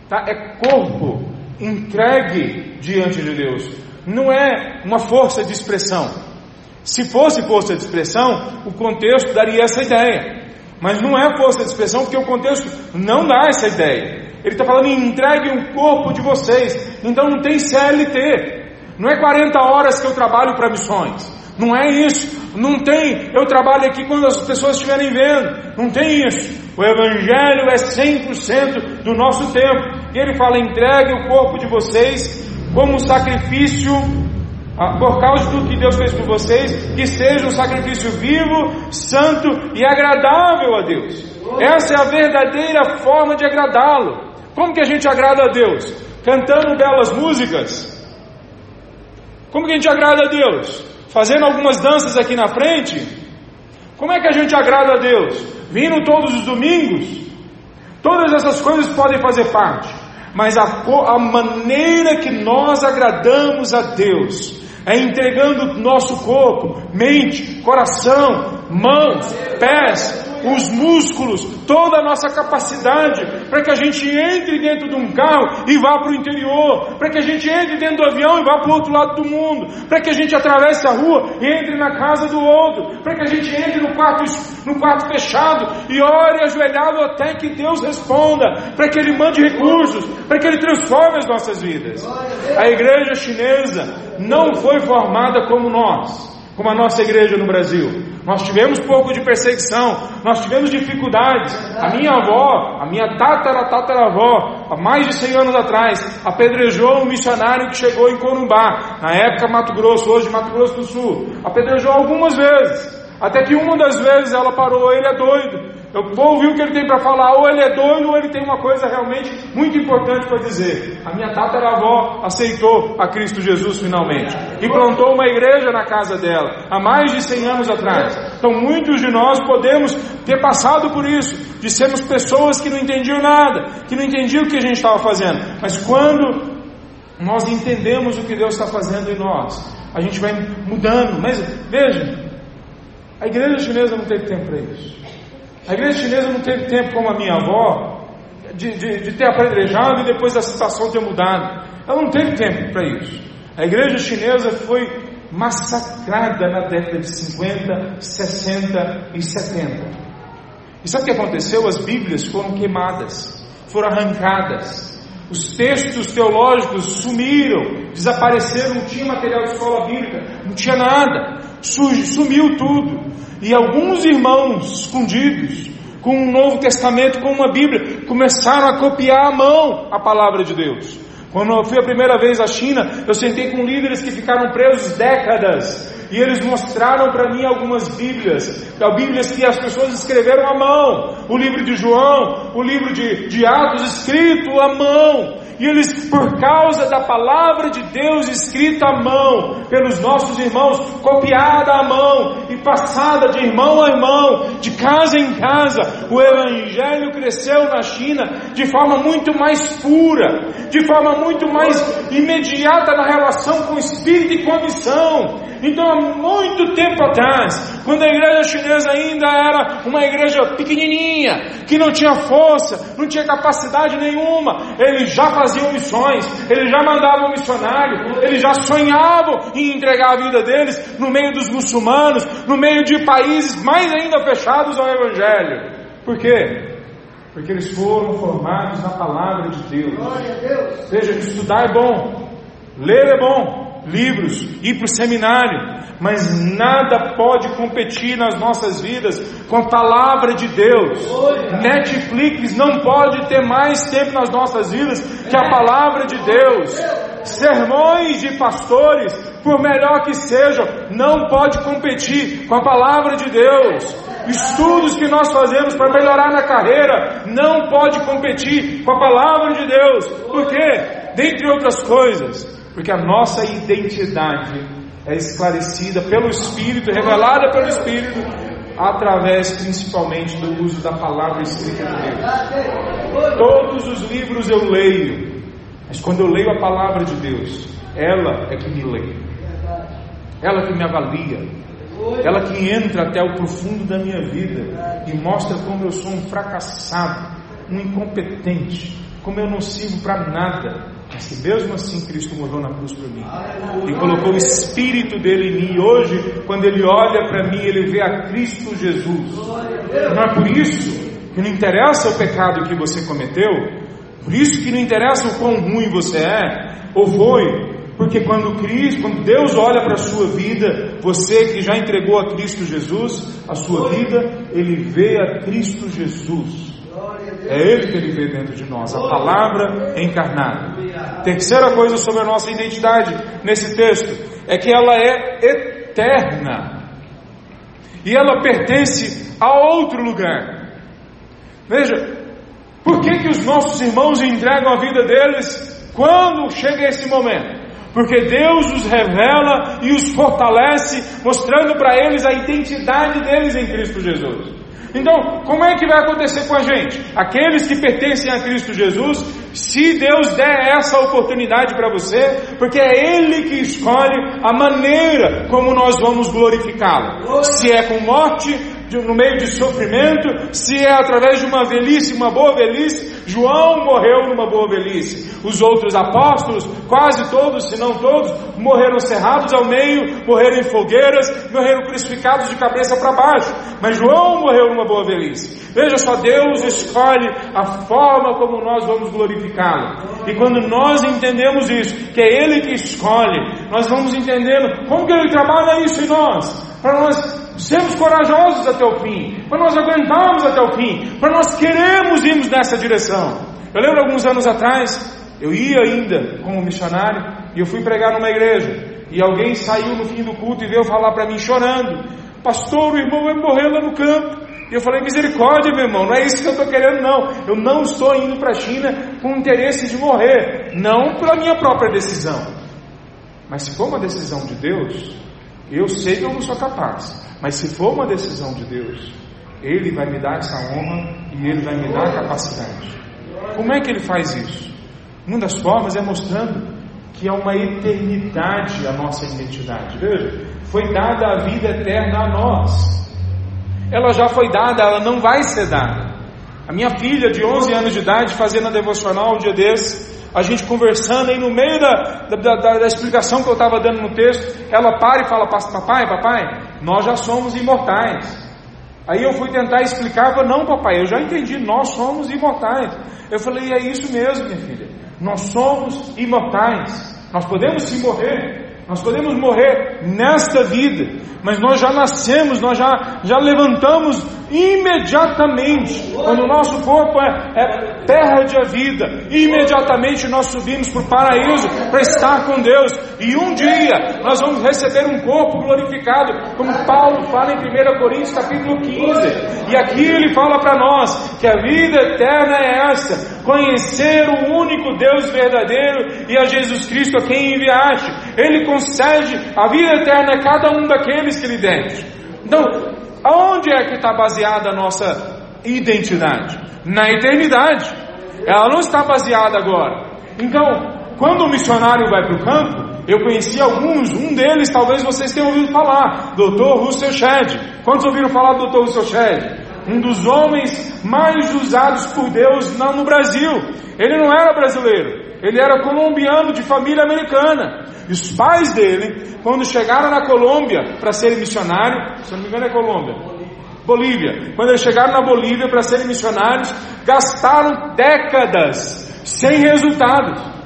Speaker 1: tá? é corpo entregue diante de Deus. Não é uma força de expressão. Se fosse força de expressão, o contexto daria essa ideia. Mas não é força de expressão, porque o contexto não dá essa ideia. Ele está falando em entregue o corpo de vocês. Então não tem CLT. Não é 40 horas que eu trabalho para missões. Não é isso. Não tem, eu trabalho aqui quando as pessoas estiverem vendo. Não tem isso. O Evangelho é 100% do nosso tempo. E ele fala: entregue o corpo de vocês como sacrifício por causa do que Deus fez por vocês, que seja um sacrifício vivo, santo e agradável a Deus. Essa é a verdadeira forma de agradá-lo. Como que a gente agrada a Deus? Cantando belas músicas. Como que a gente agrada a Deus? Fazendo algumas danças aqui na frente? Como é que a gente agrada a Deus? Vindo todos os domingos? Todas essas coisas podem fazer parte, mas a, a maneira que nós agradamos a Deus é entregando nosso corpo, mente, coração, mãos, pés, os músculos, toda a nossa capacidade, para que a gente entre dentro de um carro e vá para o interior, para que a gente entre dentro do avião e vá para o outro lado do mundo, para que a gente atravesse a rua e entre na casa do outro, para que a gente entre no quarto, no quarto fechado e ore ajoelhado até que Deus responda, para que Ele mande recursos, para que Ele transforme as nossas vidas. A igreja chinesa não foi formada como nós, como a nossa igreja no Brasil. Nós tivemos pouco de perseguição, nós tivemos dificuldades. A minha avó, a minha tatara tataravó, há mais de 100 anos atrás, apedrejou um missionário que chegou em Corumbá, na época Mato Grosso, hoje Mato Grosso do Sul. Apedrejou algumas vezes. Até que uma das vezes ela parou, ele é doido. Eu vou ouvir o que ele tem para falar, ou ele é doido, ou ele tem uma coisa realmente muito importante para dizer. A minha tataravó aceitou a Cristo Jesus finalmente e plantou uma igreja na casa dela, há mais de 100 anos atrás. Então, muitos de nós podemos ter passado por isso, de sermos pessoas que não entendiam nada, que não entendiam o que a gente estava fazendo, mas quando nós entendemos o que Deus está fazendo em nós, a gente vai mudando. Mas veja, a igreja chinesa não teve tempo para isso. A igreja chinesa não teve tempo, como a minha avó, de, de, de ter apedrejado e depois a situação ter mudado. Ela não teve tempo para isso. A igreja chinesa foi massacrada na década de 50, 60 e 70. E sabe o que aconteceu? As Bíblias foram queimadas, foram arrancadas. Os textos teológicos sumiram, desapareceram, não tinha material de escola bíblica, não tinha nada, sumiu tudo. E alguns irmãos escondidos, com um Novo Testamento, com uma Bíblia, começaram a copiar à mão a palavra de Deus. Quando eu fui a primeira vez à China, eu sentei com líderes que ficaram presos décadas. E eles mostraram para mim algumas Bíblias, Bíblias que as pessoas escreveram à mão. O livro de João, o livro de, de Atos escrito à mão. E eles, por causa da palavra de Deus escrita à mão, pelos nossos irmãos, copiada à mão, e passada de irmão a irmão, de casa em casa. O Evangelho cresceu na China de forma muito mais pura, de forma muito mais imediata na relação com o Espírito e com a missão. Então, há muito tempo atrás, quando a igreja chinesa ainda era uma igreja pequenininha, que não tinha força, não tinha capacidade nenhuma, eles já faziam missões, eles já mandavam missionário, eles já sonhavam em entregar a vida deles no meio dos muçulmanos, no meio de países mais ainda fechados ao Evangelho. Por quê? Porque eles foram formados na palavra de Deus. Veja, estudar é bom, ler é bom, livros, ir para o seminário, mas nada pode competir nas nossas vidas com a palavra de Deus. Netflix não pode ter mais tempo nas nossas vidas que a palavra de Deus. Sermões de pastores, por melhor que sejam, não pode competir com a palavra de Deus. Estudos que nós fazemos para melhorar na carreira não pode competir com a palavra de Deus. Por quê? Dentre outras coisas, porque a nossa identidade é esclarecida pelo Espírito, revelada pelo Espírito, através principalmente do uso da palavra escrita de Deus. Todos os livros eu leio, mas quando eu leio a palavra de Deus, ela é que me lê, ela que me avalia, ela que entra até o profundo da minha vida e mostra como eu sou um fracassado, um incompetente, como eu não sirvo para nada, mas que mesmo assim Cristo morreu na cruz por mim. E colocou o Espírito dele em mim. E hoje, quando ele olha para mim, ele vê a Cristo Jesus. Não é por isso que não interessa o pecado que você cometeu, por isso que não interessa o quão ruim você é, ou foi, porque quando Cristo, quando Deus olha para a sua vida, você que já entregou a Cristo Jesus, a sua vida, ele vê a Cristo Jesus. É Ele que Ele vê dentro de nós, a palavra encarnada. Terceira coisa sobre a nossa identidade nesse texto é que ela é eterna e ela pertence a outro lugar. Veja, por que, que os nossos irmãos entregam a vida deles quando chega esse momento? Porque Deus os revela e os fortalece, mostrando para eles a identidade deles em Cristo Jesus. Então, como é que vai acontecer com a gente? Aqueles que pertencem a Cristo Jesus, se Deus der essa oportunidade para você, porque é Ele que escolhe a maneira como nós vamos glorificá-lo. Se é com morte, no meio de sofrimento, se é através de uma velhice, uma boa velhice, João morreu numa boa velhice. Os outros apóstolos, quase todos, se não todos, morreram cerrados ao meio, morreram em fogueiras, morreram crucificados de cabeça para baixo. Mas João morreu numa boa velhice. Veja só, Deus escolhe a forma como nós vamos glorificá-lo. E quando nós entendemos isso, que é Ele que escolhe, nós vamos entendendo como que Ele trabalha isso em nós. Para nós sermos corajosos até o fim, para nós aguentarmos até o fim, para nós queremos irmos nessa direção. Eu lembro alguns anos atrás, eu ia ainda como missionário e eu fui pregar numa igreja e alguém saiu no fim do culto e veio falar para mim chorando: Pastor, o irmão vai morrer lá no campo. E eu falei: Misericórdia, meu irmão, não é isso que eu estou querendo, não. Eu não estou indo para a China com interesse de morrer, não pela minha própria decisão. Mas se for uma decisão de Deus, eu sei que eu não sou capaz. Mas se for uma decisão de Deus, Ele vai me dar essa honra e Ele vai me dar a capacidade. Como é que Ele faz isso? Uma das formas é mostrando que é uma eternidade a nossa identidade. Veja, foi dada a vida eterna a nós. Ela já foi dada, ela não vai ser dada. A minha filha de 11 anos de idade, fazendo a devocional um dia desse, a gente conversando aí no meio da, da, da, da explicação que eu estava dando no texto, ela para e fala, papai, papai, nós já somos imortais. Aí eu fui tentar explicar, não papai, eu já entendi, nós somos imortais. Eu falei, é isso mesmo minha filha, nós somos imortais, nós podemos sim morrer, nós podemos morrer nesta vida, mas nós já nascemos, nós já, já levantamos imediatamente. Quando o nosso corpo é, é, perde a vida, imediatamente nós subimos para o paraíso para estar com Deus. E um dia nós vamos receber um corpo glorificado, como Paulo fala em 1 Coríntios capítulo 15. E aqui ele fala para nós que a vida eterna é esta: conhecer o único Deus verdadeiro e a Jesus Cristo a quem enviaste. Ele concede a vida eterna a cada um daqueles que lhe deste. Então, aonde é que está baseada a nossa identidade? Na eternidade. Ela não está baseada agora. Então, quando o missionário vai para o campo, eu conheci alguns, um deles talvez vocês tenham ouvido falar, Dr. Russell Shedd. Quantos ouviram falar do Dr. Russell Shedd? Um dos homens mais usados por Deus no Brasil. Ele não era brasileiro, ele era colombiano de família americana. E os pais dele, quando chegaram na Colômbia para serem missionários, se não me engano é Colômbia, Bolívia. Quando eles chegaram na Bolívia para serem missionários, gastaram décadas sem resultados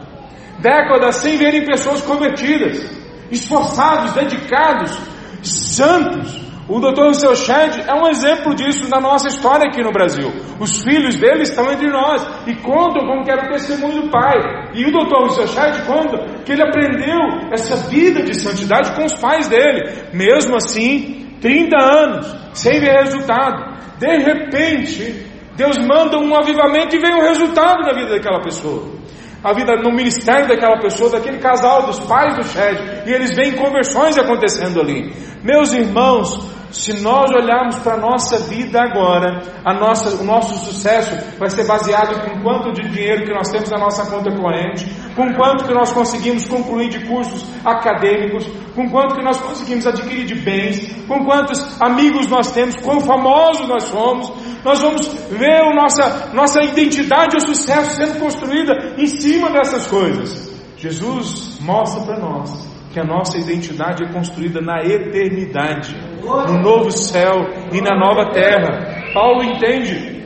Speaker 1: décadas sem verem pessoas convertidas, esforçados, dedicados, santos. O Dr. Seu Shed é um exemplo disso na nossa história aqui no Brasil. Os filhos dele estão entre nós e contam como que era o testemunho do pai. E o Dr. Seu Shed conta que ele aprendeu essa vida de santidade com os pais dele. Mesmo assim, 30 anos, sem ver resultado. De repente, Deus manda um avivamento e vem o resultado na vida daquela pessoa a vida no ministério daquela pessoa, daquele casal, dos pais do Shed, e eles veem conversões acontecendo ali. Meus irmãos, se nós olharmos para a nossa vida agora, a nossa, o nosso sucesso vai ser baseado com quanto de dinheiro que nós temos na nossa conta corrente, com quanto que nós conseguimos concluir de cursos acadêmicos, com quanto que nós conseguimos adquirir de bens, com quantos amigos nós temos, quão famosos nós somos, nós vamos ver a nossa, nossa identidade e o sucesso sendo construída em cima dessas coisas. Jesus mostra para nós que a nossa identidade é construída na eternidade, no novo céu e na nova terra. Paulo entende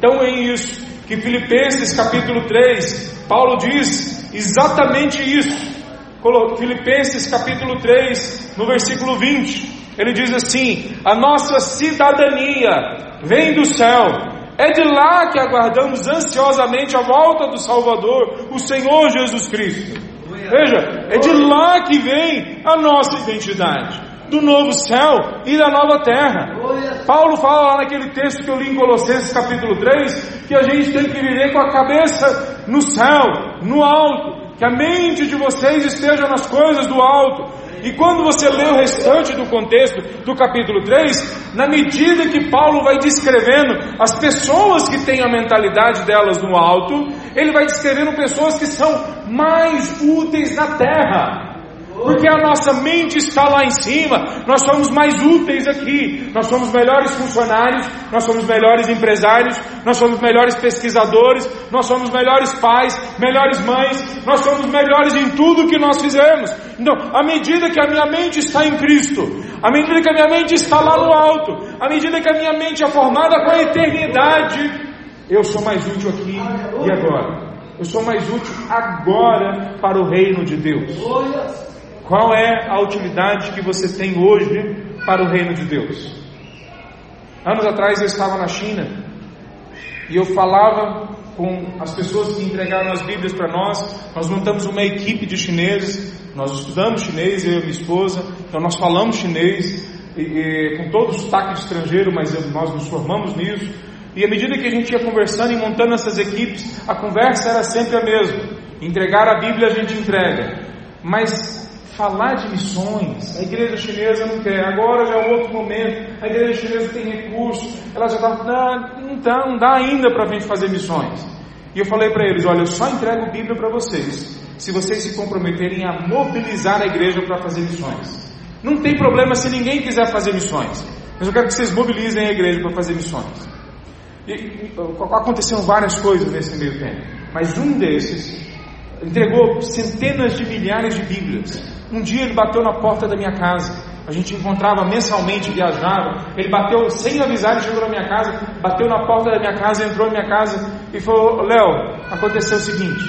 Speaker 1: tão em isso que Filipenses capítulo 3, Paulo diz exatamente isso. Filipenses capítulo 3, no versículo 20, ele diz assim: A nossa cidadania vem do céu. É de lá que aguardamos ansiosamente a volta do Salvador, o Senhor Jesus Cristo. Veja, é de lá que vem a nossa identidade, do novo céu e da nova terra. Paulo fala lá naquele texto que eu li em Colossenses capítulo 3, que a gente tem que viver com a cabeça no céu, no alto, que a mente de vocês esteja nas coisas do alto, e quando você lê o restante do contexto do capítulo 3, na medida que Paulo vai descrevendo as pessoas que têm a mentalidade delas no alto, ele vai descrevendo pessoas que são mais úteis na terra. Porque a nossa mente está lá em cima, nós somos mais úteis aqui, nós somos melhores funcionários, nós somos melhores empresários, nós somos melhores pesquisadores, nós somos melhores pais, melhores mães, nós somos melhores em tudo que nós fizemos. Então, à medida que a minha mente está em Cristo, à medida que a minha mente está lá no alto, à medida que a minha mente é formada com a eternidade, eu sou mais útil aqui e agora. Eu sou mais útil agora para o reino de Deus. Qual é a utilidade que você tem hoje para o reino de Deus? Anos atrás eu estava na China e eu falava com as pessoas que entregaram as Bíblias para nós. Nós montamos uma equipe de chineses, nós estudamos chinês, eu e minha esposa, então nós falamos chinês, e, e, com todo o sotaque estrangeiro, mas nós nos formamos nisso. E à medida que a gente ia conversando e montando essas equipes, a conversa era sempre a mesma. Entregar a Bíblia a gente entrega, mas falar de missões. A igreja chinesa não quer, agora já é outro momento. A igreja chinesa tem recursos, ela já está, não, dá, não dá ainda para a gente fazer missões. E eu falei para eles: olha, eu só entrego Bíblia para vocês, se vocês se comprometerem a mobilizar a igreja para fazer missões. Não tem problema se ninguém quiser fazer missões, mas eu quero que vocês mobilizem a igreja para fazer missões. E, e, aconteceram várias coisas nesse meio tempo, mas um desses entregou centenas de milhares de Bíblias um dia ele bateu na porta da minha casa. A gente encontrava mensalmente, viajava. Ele bateu, sem avisar, ele chegou na minha casa, bateu na porta da minha casa, entrou na minha casa e falou: Léo, aconteceu o seguinte: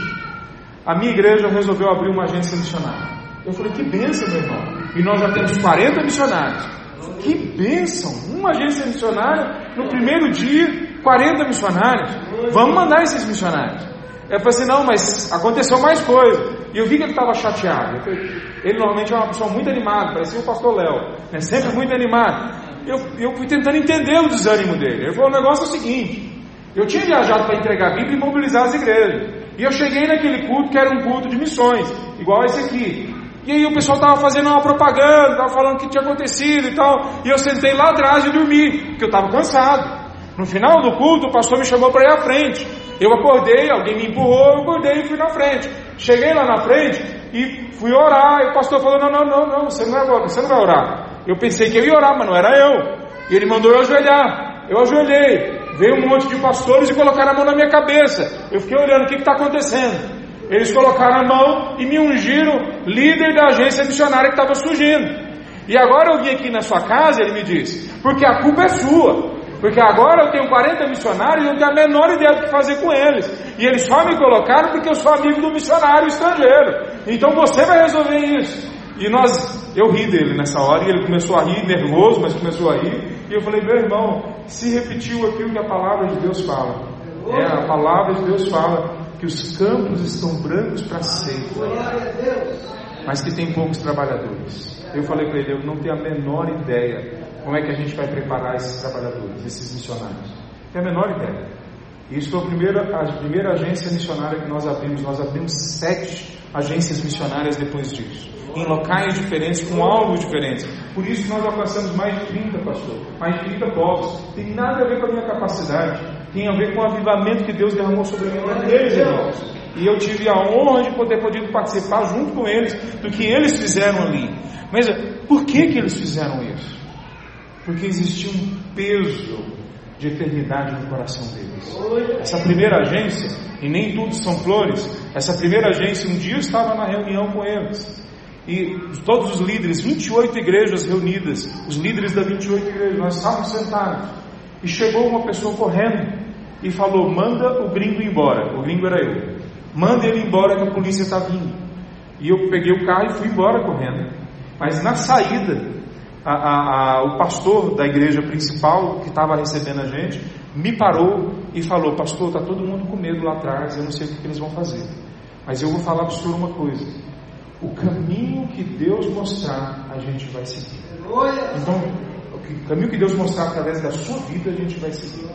Speaker 1: a minha igreja resolveu abrir uma agência missionária. Eu falei: que bênção, meu irmão. E nós já temos 40 missionários. Que bênção! Uma agência missionária, no primeiro dia, 40 missionários. Vamos mandar esses missionários. Eu falei assim: não, mas aconteceu mais coisa. E eu vi que ele estava chateado. Ele normalmente é uma pessoa muito animada, parecia o pastor Léo, né? sempre muito animado. Eu, eu fui tentando entender o desânimo dele. Ele falou: o negócio é o seguinte: eu tinha viajado para entregar a Bíblia e mobilizar as igrejas. E eu cheguei naquele culto que era um culto de missões, igual esse aqui. E aí o pessoal estava fazendo uma propaganda, estava falando o que tinha acontecido e tal. E eu sentei lá atrás e dormi, porque eu estava cansado. No final do culto, o pastor me chamou para ir à frente. Eu acordei, alguém me empurrou, eu acordei e fui na frente. Cheguei lá na frente e fui orar. E o pastor falou: Não, não, não, não, você não, é, você não vai orar. Eu pensei que eu ia orar, mas não era eu. E ele mandou eu ajoelhar. Eu ajoelhei. Veio um monte de pastores e colocaram a mão na minha cabeça. Eu fiquei olhando o que está acontecendo. Eles colocaram a mão e me ungiram líder da agência missionária que estava surgindo. E agora eu vim aqui na sua casa, ele me disse, porque a culpa é sua. Porque agora eu tenho 40 missionários e não tenho a menor ideia do que fazer com eles. E eles só me colocaram porque eu sou amigo do missionário estrangeiro. Então você vai resolver isso. E nós, eu ri dele nessa hora e ele começou a rir, nervoso, mas começou a rir. E eu falei, meu irmão, se repetiu aquilo que a palavra de Deus fala. É, a palavra de Deus fala que os campos estão brancos para sempre, mas que tem poucos trabalhadores. Eu falei para ele, eu não tenho a menor ideia como é que a gente vai preparar esses trabalhadores, esses missionários. Tenho a menor ideia. Isso foi a primeira, a primeira agência missionária que nós abrimos. Nós abrimos sete agências missionárias depois disso, em locais diferentes, com alvos diferentes. Por isso nós alcançamos mais de 30, pastor, mais de 30 povos. Tem nada a ver com a minha capacidade tem a ver com o avivamento que Deus derramou sobre mim naqueles irmãos. E eu tive a honra de poder poder participar junto com eles do que eles fizeram ali. Mas por que, que eles fizeram isso? Porque existia um peso de eternidade no coração deles. Essa primeira agência, e nem tudo são flores, essa primeira agência, um dia estava na reunião com eles. E todos os líderes, 28 igrejas reunidas, os líderes das 28 igrejas, nós estávamos sentados. E chegou uma pessoa correndo e falou: manda o gringo embora. O gringo era eu. Manda ele embora que a polícia está vindo. E eu peguei o carro e fui embora correndo. Mas na saída, a, a, a, o pastor da igreja principal que estava recebendo a gente me parou e falou: Pastor, está todo mundo com medo lá atrás, eu não sei o que, eles vão fazer. Mas eu vou falar para o senhor uma coisa: o caminho que Deus mostrar, a gente vai seguir. Então, o caminho que Deus mostrar através da sua vida, a gente vai seguir.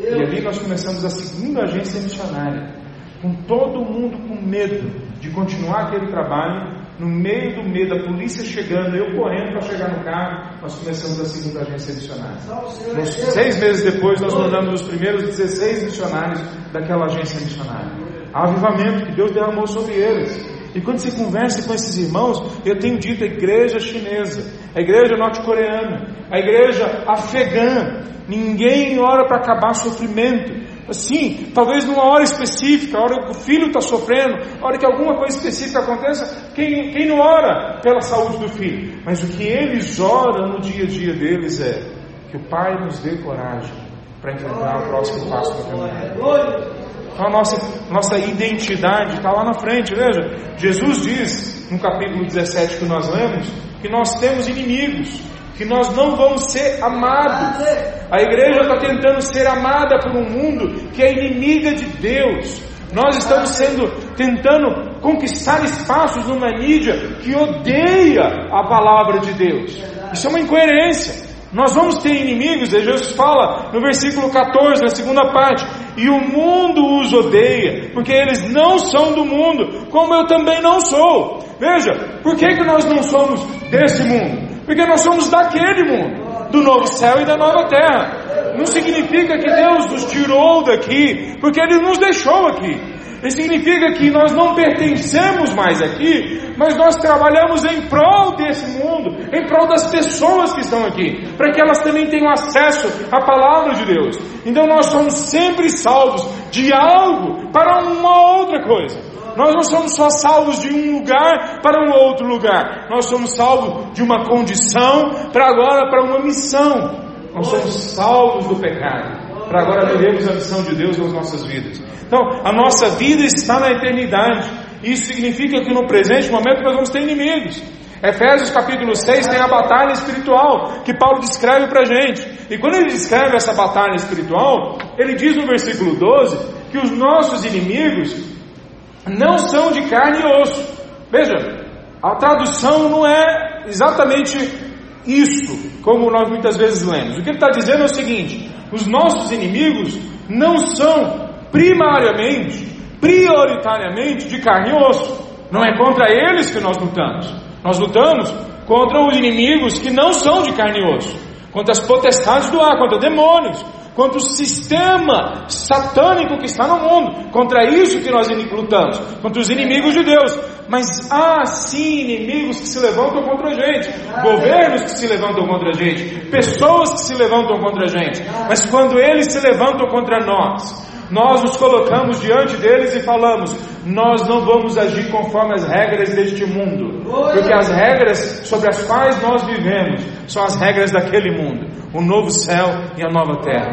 Speaker 1: E ali nós começamos a segunda agência missionária, com todo mundo com medo de continuar aquele trabalho. No meio do medo, a polícia chegando, eu correndo para chegar no carro, nós começamos a segunda agência missionária. Nos seis meses depois, nós mandamos os primeiros 16 missionários daquela agência missionária. Avivamento que Deus derramou sobre eles. E quando você conversa com esses irmãos, eu tenho dito a igreja chinesa, a igreja norte-coreana, a igreja afegã, Ninguém ora para acabar sofrimento. Assim, talvez numa hora específica, a hora que o filho está sofrendo, a hora que alguma coisa específica aconteça, quem, quem não ora pela saúde do filho? Mas o que eles oram no dia a dia deles é que o Pai nos dê coragem para enfrentar o próximo passo da caminhada. Então a nossa, nossa identidade está lá na frente, veja. Jesus diz, no capítulo 17 que nós lemos, que nós temos inimigos que nós não vamos ser amados. A igreja está tentando ser amada por um mundo que é inimiga de Deus. Nós estamos sendo tentando conquistar espaços numa mídia que odeia a palavra de Deus. Isso é uma incoerência. Nós vamos ter inimigos, e Jesus fala no versículo 14, na segunda parte, e o mundo os odeia, porque eles não são do mundo, como eu também não sou. Veja, por que, que nós não somos desse mundo? Porque nós somos daquele mundo, do novo céu e da nova terra. Não significa que Deus nos tirou daqui, porque Ele nos deixou aqui. Isso significa que nós não pertencemos mais aqui, mas nós trabalhamos em prol desse mundo, em prol das pessoas que estão aqui, para que elas também tenham acesso à palavra de Deus. Então nós somos sempre salvos de algo para uma outra coisa. Nós não somos só salvos de um lugar para um outro lugar. Nós somos salvos de uma condição para agora para uma missão. Nós somos salvos do pecado para agora vivermos a missão de Deus nas nossas vidas. Então, a nossa vida está na eternidade. Isso significa que no presente momento nós vamos ter inimigos. Efésios capítulo 6 tem a batalha espiritual que Paulo descreve para a gente. E quando ele descreve essa batalha espiritual, ele diz no versículo 12 que os nossos inimigos não são de carne e osso. Veja, a tradução não é exatamente isso, como nós muitas vezes lemos. O que ele está dizendo é o seguinte: os nossos inimigos não são primariamente, prioritariamente de carne e osso. Não é contra eles que nós lutamos. Nós lutamos contra os inimigos que não são de carne e osso, contra as potestades do ar, contra demônios, contra o sistema satânico que está no mundo, contra isso que nós lutamos, contra os inimigos de Deus. Mas há sim inimigos que se levantam contra a gente, governos que se levantam contra a gente, pessoas que se levantam contra a gente. Mas quando eles se levantam contra nós, nós nos colocamos diante deles e falamos: nós não vamos agir conforme as regras deste mundo, porque as regras sobre as quais nós vivemos são as regras daquele mundo, o novo céu e a nova terra.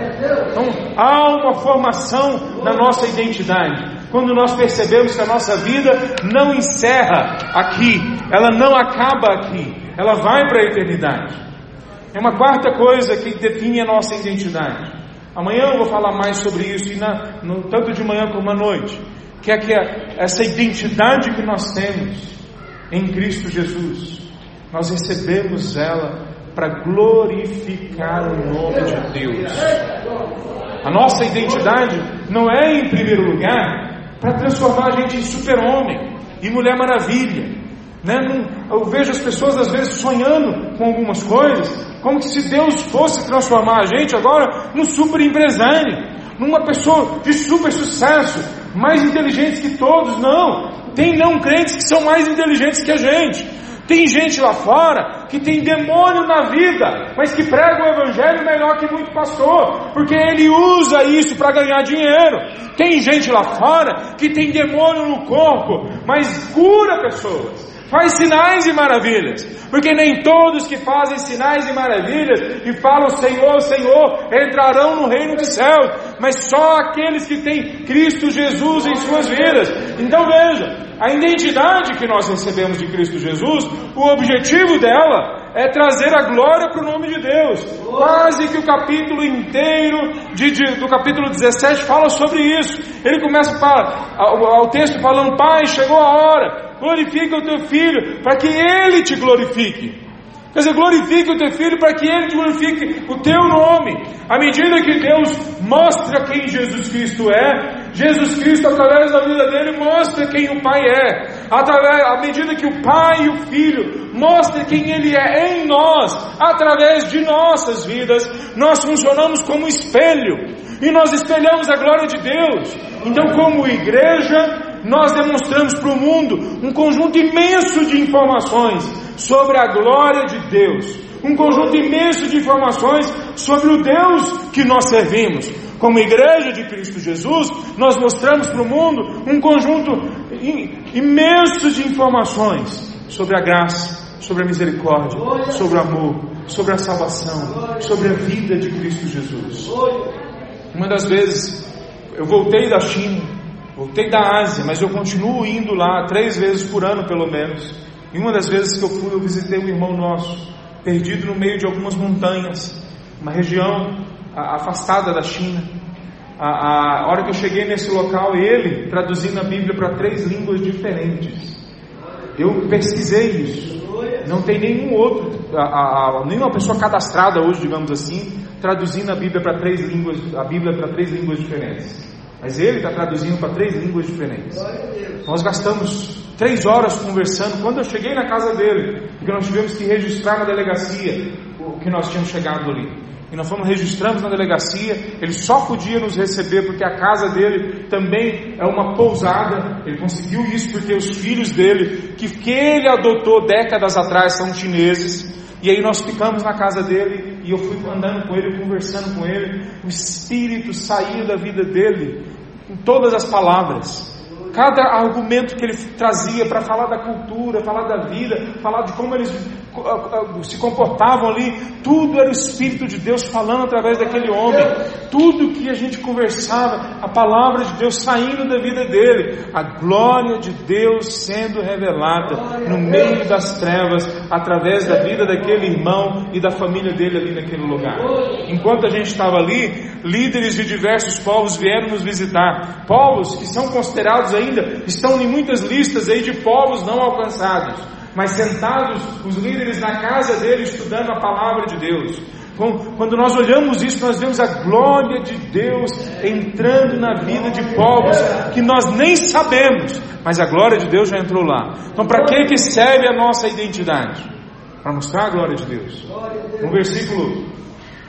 Speaker 1: Então há uma formação na nossa identidade. Quando nós percebemos que a nossa vida não encerra aqui, ela não acaba aqui, ela vai para a eternidade. É uma quarta coisa que define a nossa identidade. Amanhã eu vou falar mais sobre isso, e na, no, tanto de manhã como à noite. Que é que é essa identidade que nós temos em Cristo Jesus, nós recebemos ela para glorificar o nome de Deus. A nossa identidade não é, em primeiro lugar, para transformar a gente em super-homem e mulher maravilha. Né? Eu vejo as pessoas às vezes sonhando com algumas coisas, como se Deus fosse transformar a gente agora num super empresário, numa pessoa de super sucesso, mais inteligente que todos. Não, tem não crentes que são mais inteligentes que a gente. Tem gente lá fora que tem demônio na vida, mas que prega o evangelho melhor que muito pastor, porque ele usa isso para ganhar dinheiro. Tem gente lá fora que tem demônio no corpo, mas cura pessoas faz sinais e maravilhas, porque nem todos que fazem sinais e maravilhas e falam Senhor, Senhor, entrarão no reino dos céus, mas só aqueles que têm Cristo Jesus em suas vidas. Então veja, a identidade que nós recebemos de Cristo Jesus, o objetivo dela é trazer a glória para o nome de Deus. Quase que o capítulo inteiro de, de, do capítulo 17 fala sobre isso. Ele começa o texto falando: Pai, chegou a hora, glorifica o teu filho, para que ele te glorifique. Quer dizer, glorifique o teu filho para que ele glorifique o teu nome. À medida que Deus mostra quem Jesus Cristo é, Jesus Cristo, através da vida dele, mostra quem o Pai é. Através, à medida que o Pai e o Filho mostram quem Ele é em nós, através de nossas vidas, nós funcionamos como espelho. E nós espelhamos a glória de Deus. Então, como igreja, nós demonstramos para o mundo um conjunto imenso de informações sobre a glória de Deus, um conjunto imenso de informações sobre o Deus que nós servimos. Como igreja de Cristo Jesus, nós mostramos para o mundo um conjunto imenso de informações sobre a graça, sobre a misericórdia, sobre o amor, sobre a salvação, sobre a vida de Cristo Jesus. Uma das vezes eu voltei da China Voltei da Ásia, mas eu continuo indo lá três vezes por ano, pelo menos. E uma das vezes que eu fui, eu visitei um irmão nosso, perdido no meio de algumas montanhas, uma região afastada da China. A, a hora que eu cheguei nesse local, ele traduzindo a Bíblia para três línguas diferentes. Eu pesquisei isso. Não tem nenhum outro, a, a, nenhuma pessoa cadastrada hoje, digamos assim, traduzindo a Bíblia para três línguas, a Bíblia para três línguas diferentes. Mas ele está traduzindo para três línguas diferentes. Nós gastamos três horas conversando. Quando eu cheguei na casa dele, porque nós tivemos que registrar na delegacia o que nós tínhamos chegado ali. E nós fomos registramos na delegacia. Ele só podia nos receber porque a casa dele também é uma pousada. Ele conseguiu isso porque os filhos dele, que, que ele adotou décadas atrás, são chineses. E aí nós ficamos na casa dele e eu fui andando com ele, conversando com ele. O Espírito saía da vida dele em todas as palavras. Cada argumento que ele trazia para falar da cultura, falar da vida, falar de como eles se comportavam ali, tudo era o Espírito de Deus falando através daquele homem. Tudo que a gente conversava, a palavra de Deus saindo da vida dele, a glória de Deus sendo revelada no meio das trevas, através da vida daquele irmão e da família dele ali naquele lugar. Enquanto a gente estava ali, líderes de diversos povos vieram nos visitar. Povos que são considerados ainda, estão em muitas listas aí de povos não alcançados mas sentados os líderes na casa dele estudando a palavra de Deus. Quando nós olhamos isso, nós vemos a glória de Deus entrando na vida de povos que nós nem sabemos, mas a glória de Deus já entrou lá. Então, para que que serve a nossa identidade? Para mostrar a glória de Deus. No versículo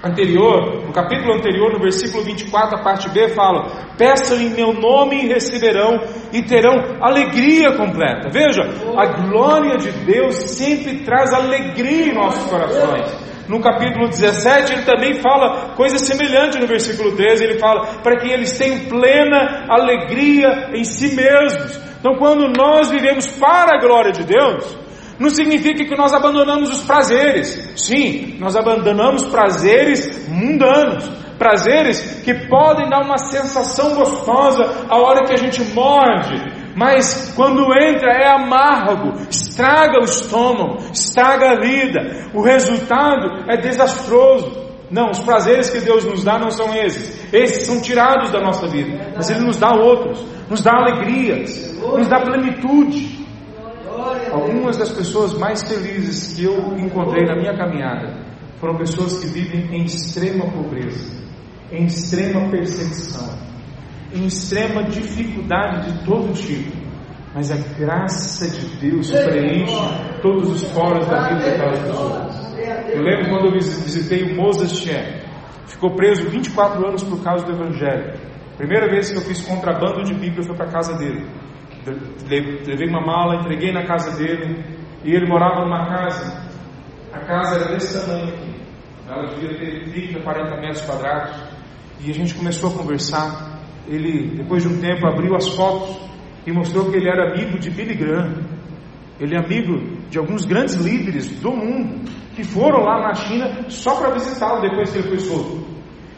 Speaker 1: anterior, no capítulo anterior, no versículo 24, a parte B fala: Peçam em meu nome e receberão, e terão alegria completa. Veja, a glória de Deus sempre traz alegria em nossos corações. No capítulo 17, ele também fala coisa semelhante no versículo 13. Ele fala para que eles tenham plena alegria em si mesmos. Então, quando nós vivemos para a glória de Deus, não significa que nós abandonamos os prazeres. Sim, nós abandonamos prazeres mundanos, prazeres que podem dar uma sensação gostosa a hora que a gente morde, mas quando entra é amargo, estraga o estômago, estraga a vida, o resultado é desastroso. Não, os prazeres que Deus nos dá não são esses, esses são tirados da nossa vida, mas Ele nos dá outros, nos dá alegrias, nos dá plenitude. Algumas das pessoas mais felizes que eu encontrei na minha caminhada foram pessoas que vivem em extrema pobreza, em extrema perseguição, em extrema dificuldade de todo tipo, mas a graça de Deus preenche todos os poros da vida daquelas pessoas. Eu lembro quando eu visitei o Moses Chen, ficou preso 24 anos por causa do Evangelho. Primeira vez que eu fiz contrabando de Bíblia foi para a casa dele. Levei uma mala, entreguei na casa dele, e ele morava numa casa. A casa era desse tamanho aqui. Ela devia ter 30, 40 metros quadrados. E a gente começou a conversar ele, depois de um tempo, abriu as fotos e mostrou que ele era amigo de Billy Graham. Ele é amigo de alguns grandes líderes do mundo que foram lá na China só para visitá-lo depois que ele foi solto.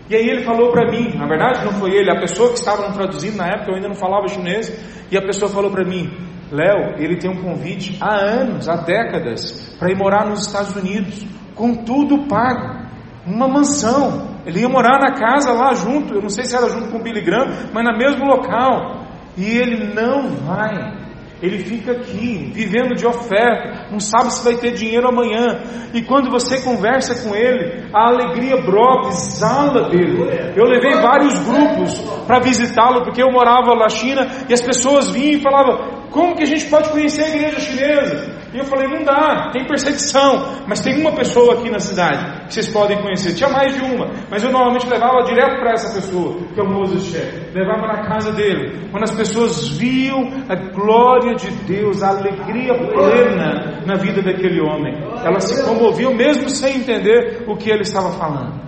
Speaker 1: E aí ele falou para mim, na verdade não foi ele, a pessoa que estava traduzindo na época, eu ainda não falava chinês, e a pessoa falou para mim, Léo, ele tem um convite há anos, há décadas, para ir morar nos Estados Unidos, com tudo pago, uma mansão, ele ia morar na casa lá junto, eu não sei se era junto com o Billy Graham, mas no mesmo local. E ele não vai. Ele fica aqui, vivendo de oferta, não sabe se vai ter dinheiro amanhã. E quando você conversa com ele, a alegria brota, exala dele. Eu levei vários grupos para visitá-lo, porque eu morava na China e as pessoas vinham e falavam: como que a gente pode conhecer a igreja chinesa? E eu falei, não dá, tem perseguição, mas tem uma pessoa aqui na cidade que vocês podem conhecer. Tinha mais de uma, mas eu normalmente levava direto para essa pessoa, que é o Moses Che. Levava na casa dele. Quando as pessoas viam a glória de Deus, a alegria plena na vida daquele homem, elas se comoviam mesmo sem entender o que ele estava falando.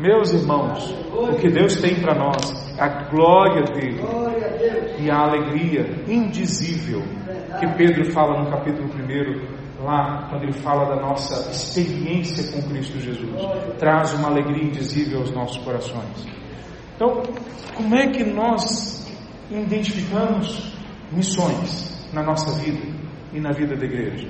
Speaker 1: Meus irmãos, o que Deus tem para nós, a glória dele e a alegria indizível que Pedro fala no capítulo 1, lá, quando ele fala da nossa experiência com Cristo Jesus, traz uma alegria indizível aos nossos corações. Então, como é que nós identificamos missões na nossa vida e na vida da igreja?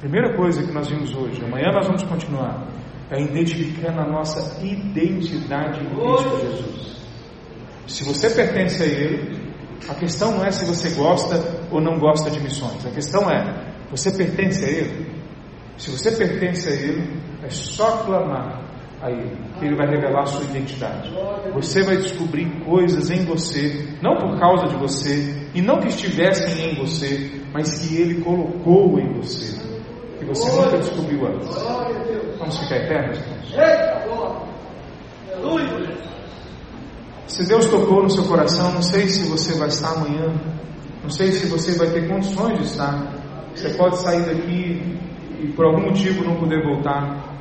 Speaker 1: Primeira coisa que nós vimos hoje, amanhã nós vamos continuar, é identificando a nossa identidade em Cristo Jesus. Se você pertence a Ele, a questão não é se você gosta ou não gosta de missões. A questão é: você pertence a Ele? Se você pertence a Ele, é só clamar a Ele, que Ele vai revelar a sua identidade. Você vai descobrir coisas em você, não por causa de você, e não que estivessem em você, mas que Ele colocou em você, que você nunca descobriu antes. Vamos ficar eternos, irmãos? Se Deus tocou no seu coração, não sei se você vai estar amanhã, não sei se você vai ter condições de estar. Você pode sair daqui e por algum motivo não poder voltar.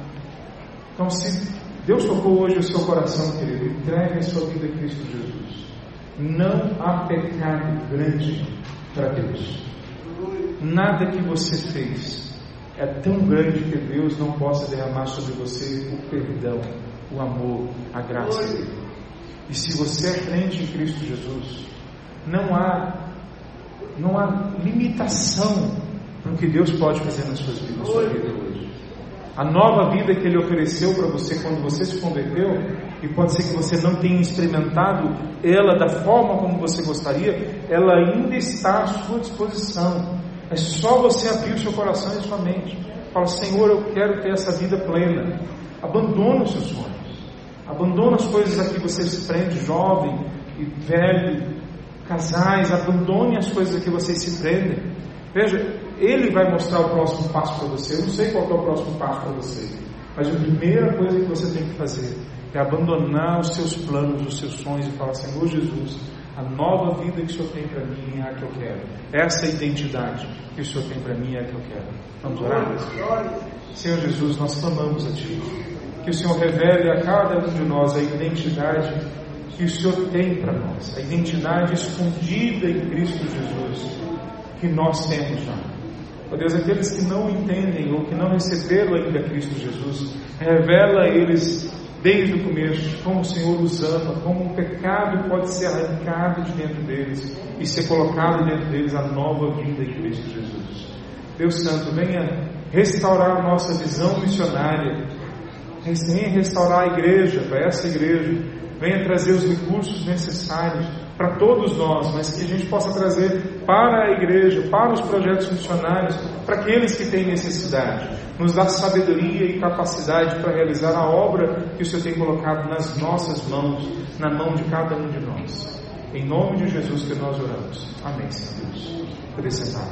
Speaker 1: Então, se Deus tocou hoje o seu coração, querido, entregue a sua vida a Cristo Jesus. Não há pecado grande para Deus. Nada que você fez é tão grande que Deus não possa derramar sobre você o perdão, o amor, a graça. E se você é crente em Cristo Jesus, não há, não há limitação para o que Deus pode fazer na sua vida, na sua vida hoje. A nova vida que Ele ofereceu para você quando você se converteu, e pode ser que você não tenha experimentado ela da forma como você gostaria, ela ainda está à sua disposição. É só você abrir o seu coração e sua mente. Fala, Senhor, eu quero ter essa vida plena. Abandona os seus sonhos. Abandona as coisas a que você se prende, jovem e velho, casais, abandone as coisas que vocês se prendem. Veja, ele vai mostrar o próximo passo para você. Eu não sei qual é o próximo passo para você, mas a primeira coisa que você tem que fazer é abandonar os seus planos, os seus sonhos e falar: Senhor Jesus, a nova vida que o Senhor tem para mim é a que eu quero. Essa identidade que o Senhor tem para mim é a que eu quero. Vamos orar? Senhor Jesus, nós clamamos a Ti. Que o Senhor revele a cada um de nós a identidade que o Senhor tem para nós, a identidade escondida em Cristo Jesus que nós temos já. Ó Deus, aqueles que não entendem ou que não receberam ainda Cristo Jesus, revela a eles desde o começo como o Senhor os ama, como o pecado pode ser arrancado de dentro deles e ser colocado dentro deles a nova vida em Cristo Jesus. Deus Santo, venha restaurar a nossa visão missionária, venha restaurar a igreja, para essa igreja, venha trazer os recursos necessários para todos nós, mas que a gente possa trazer para a igreja, para os projetos missionários, para aqueles que têm necessidade. Nos dá sabedoria e capacidade para realizar a obra que o Senhor tem colocado nas nossas mãos, na mão de cada um de nós. Em nome de Jesus que nós oramos. Amém, Senhor Deus. Poder sentar.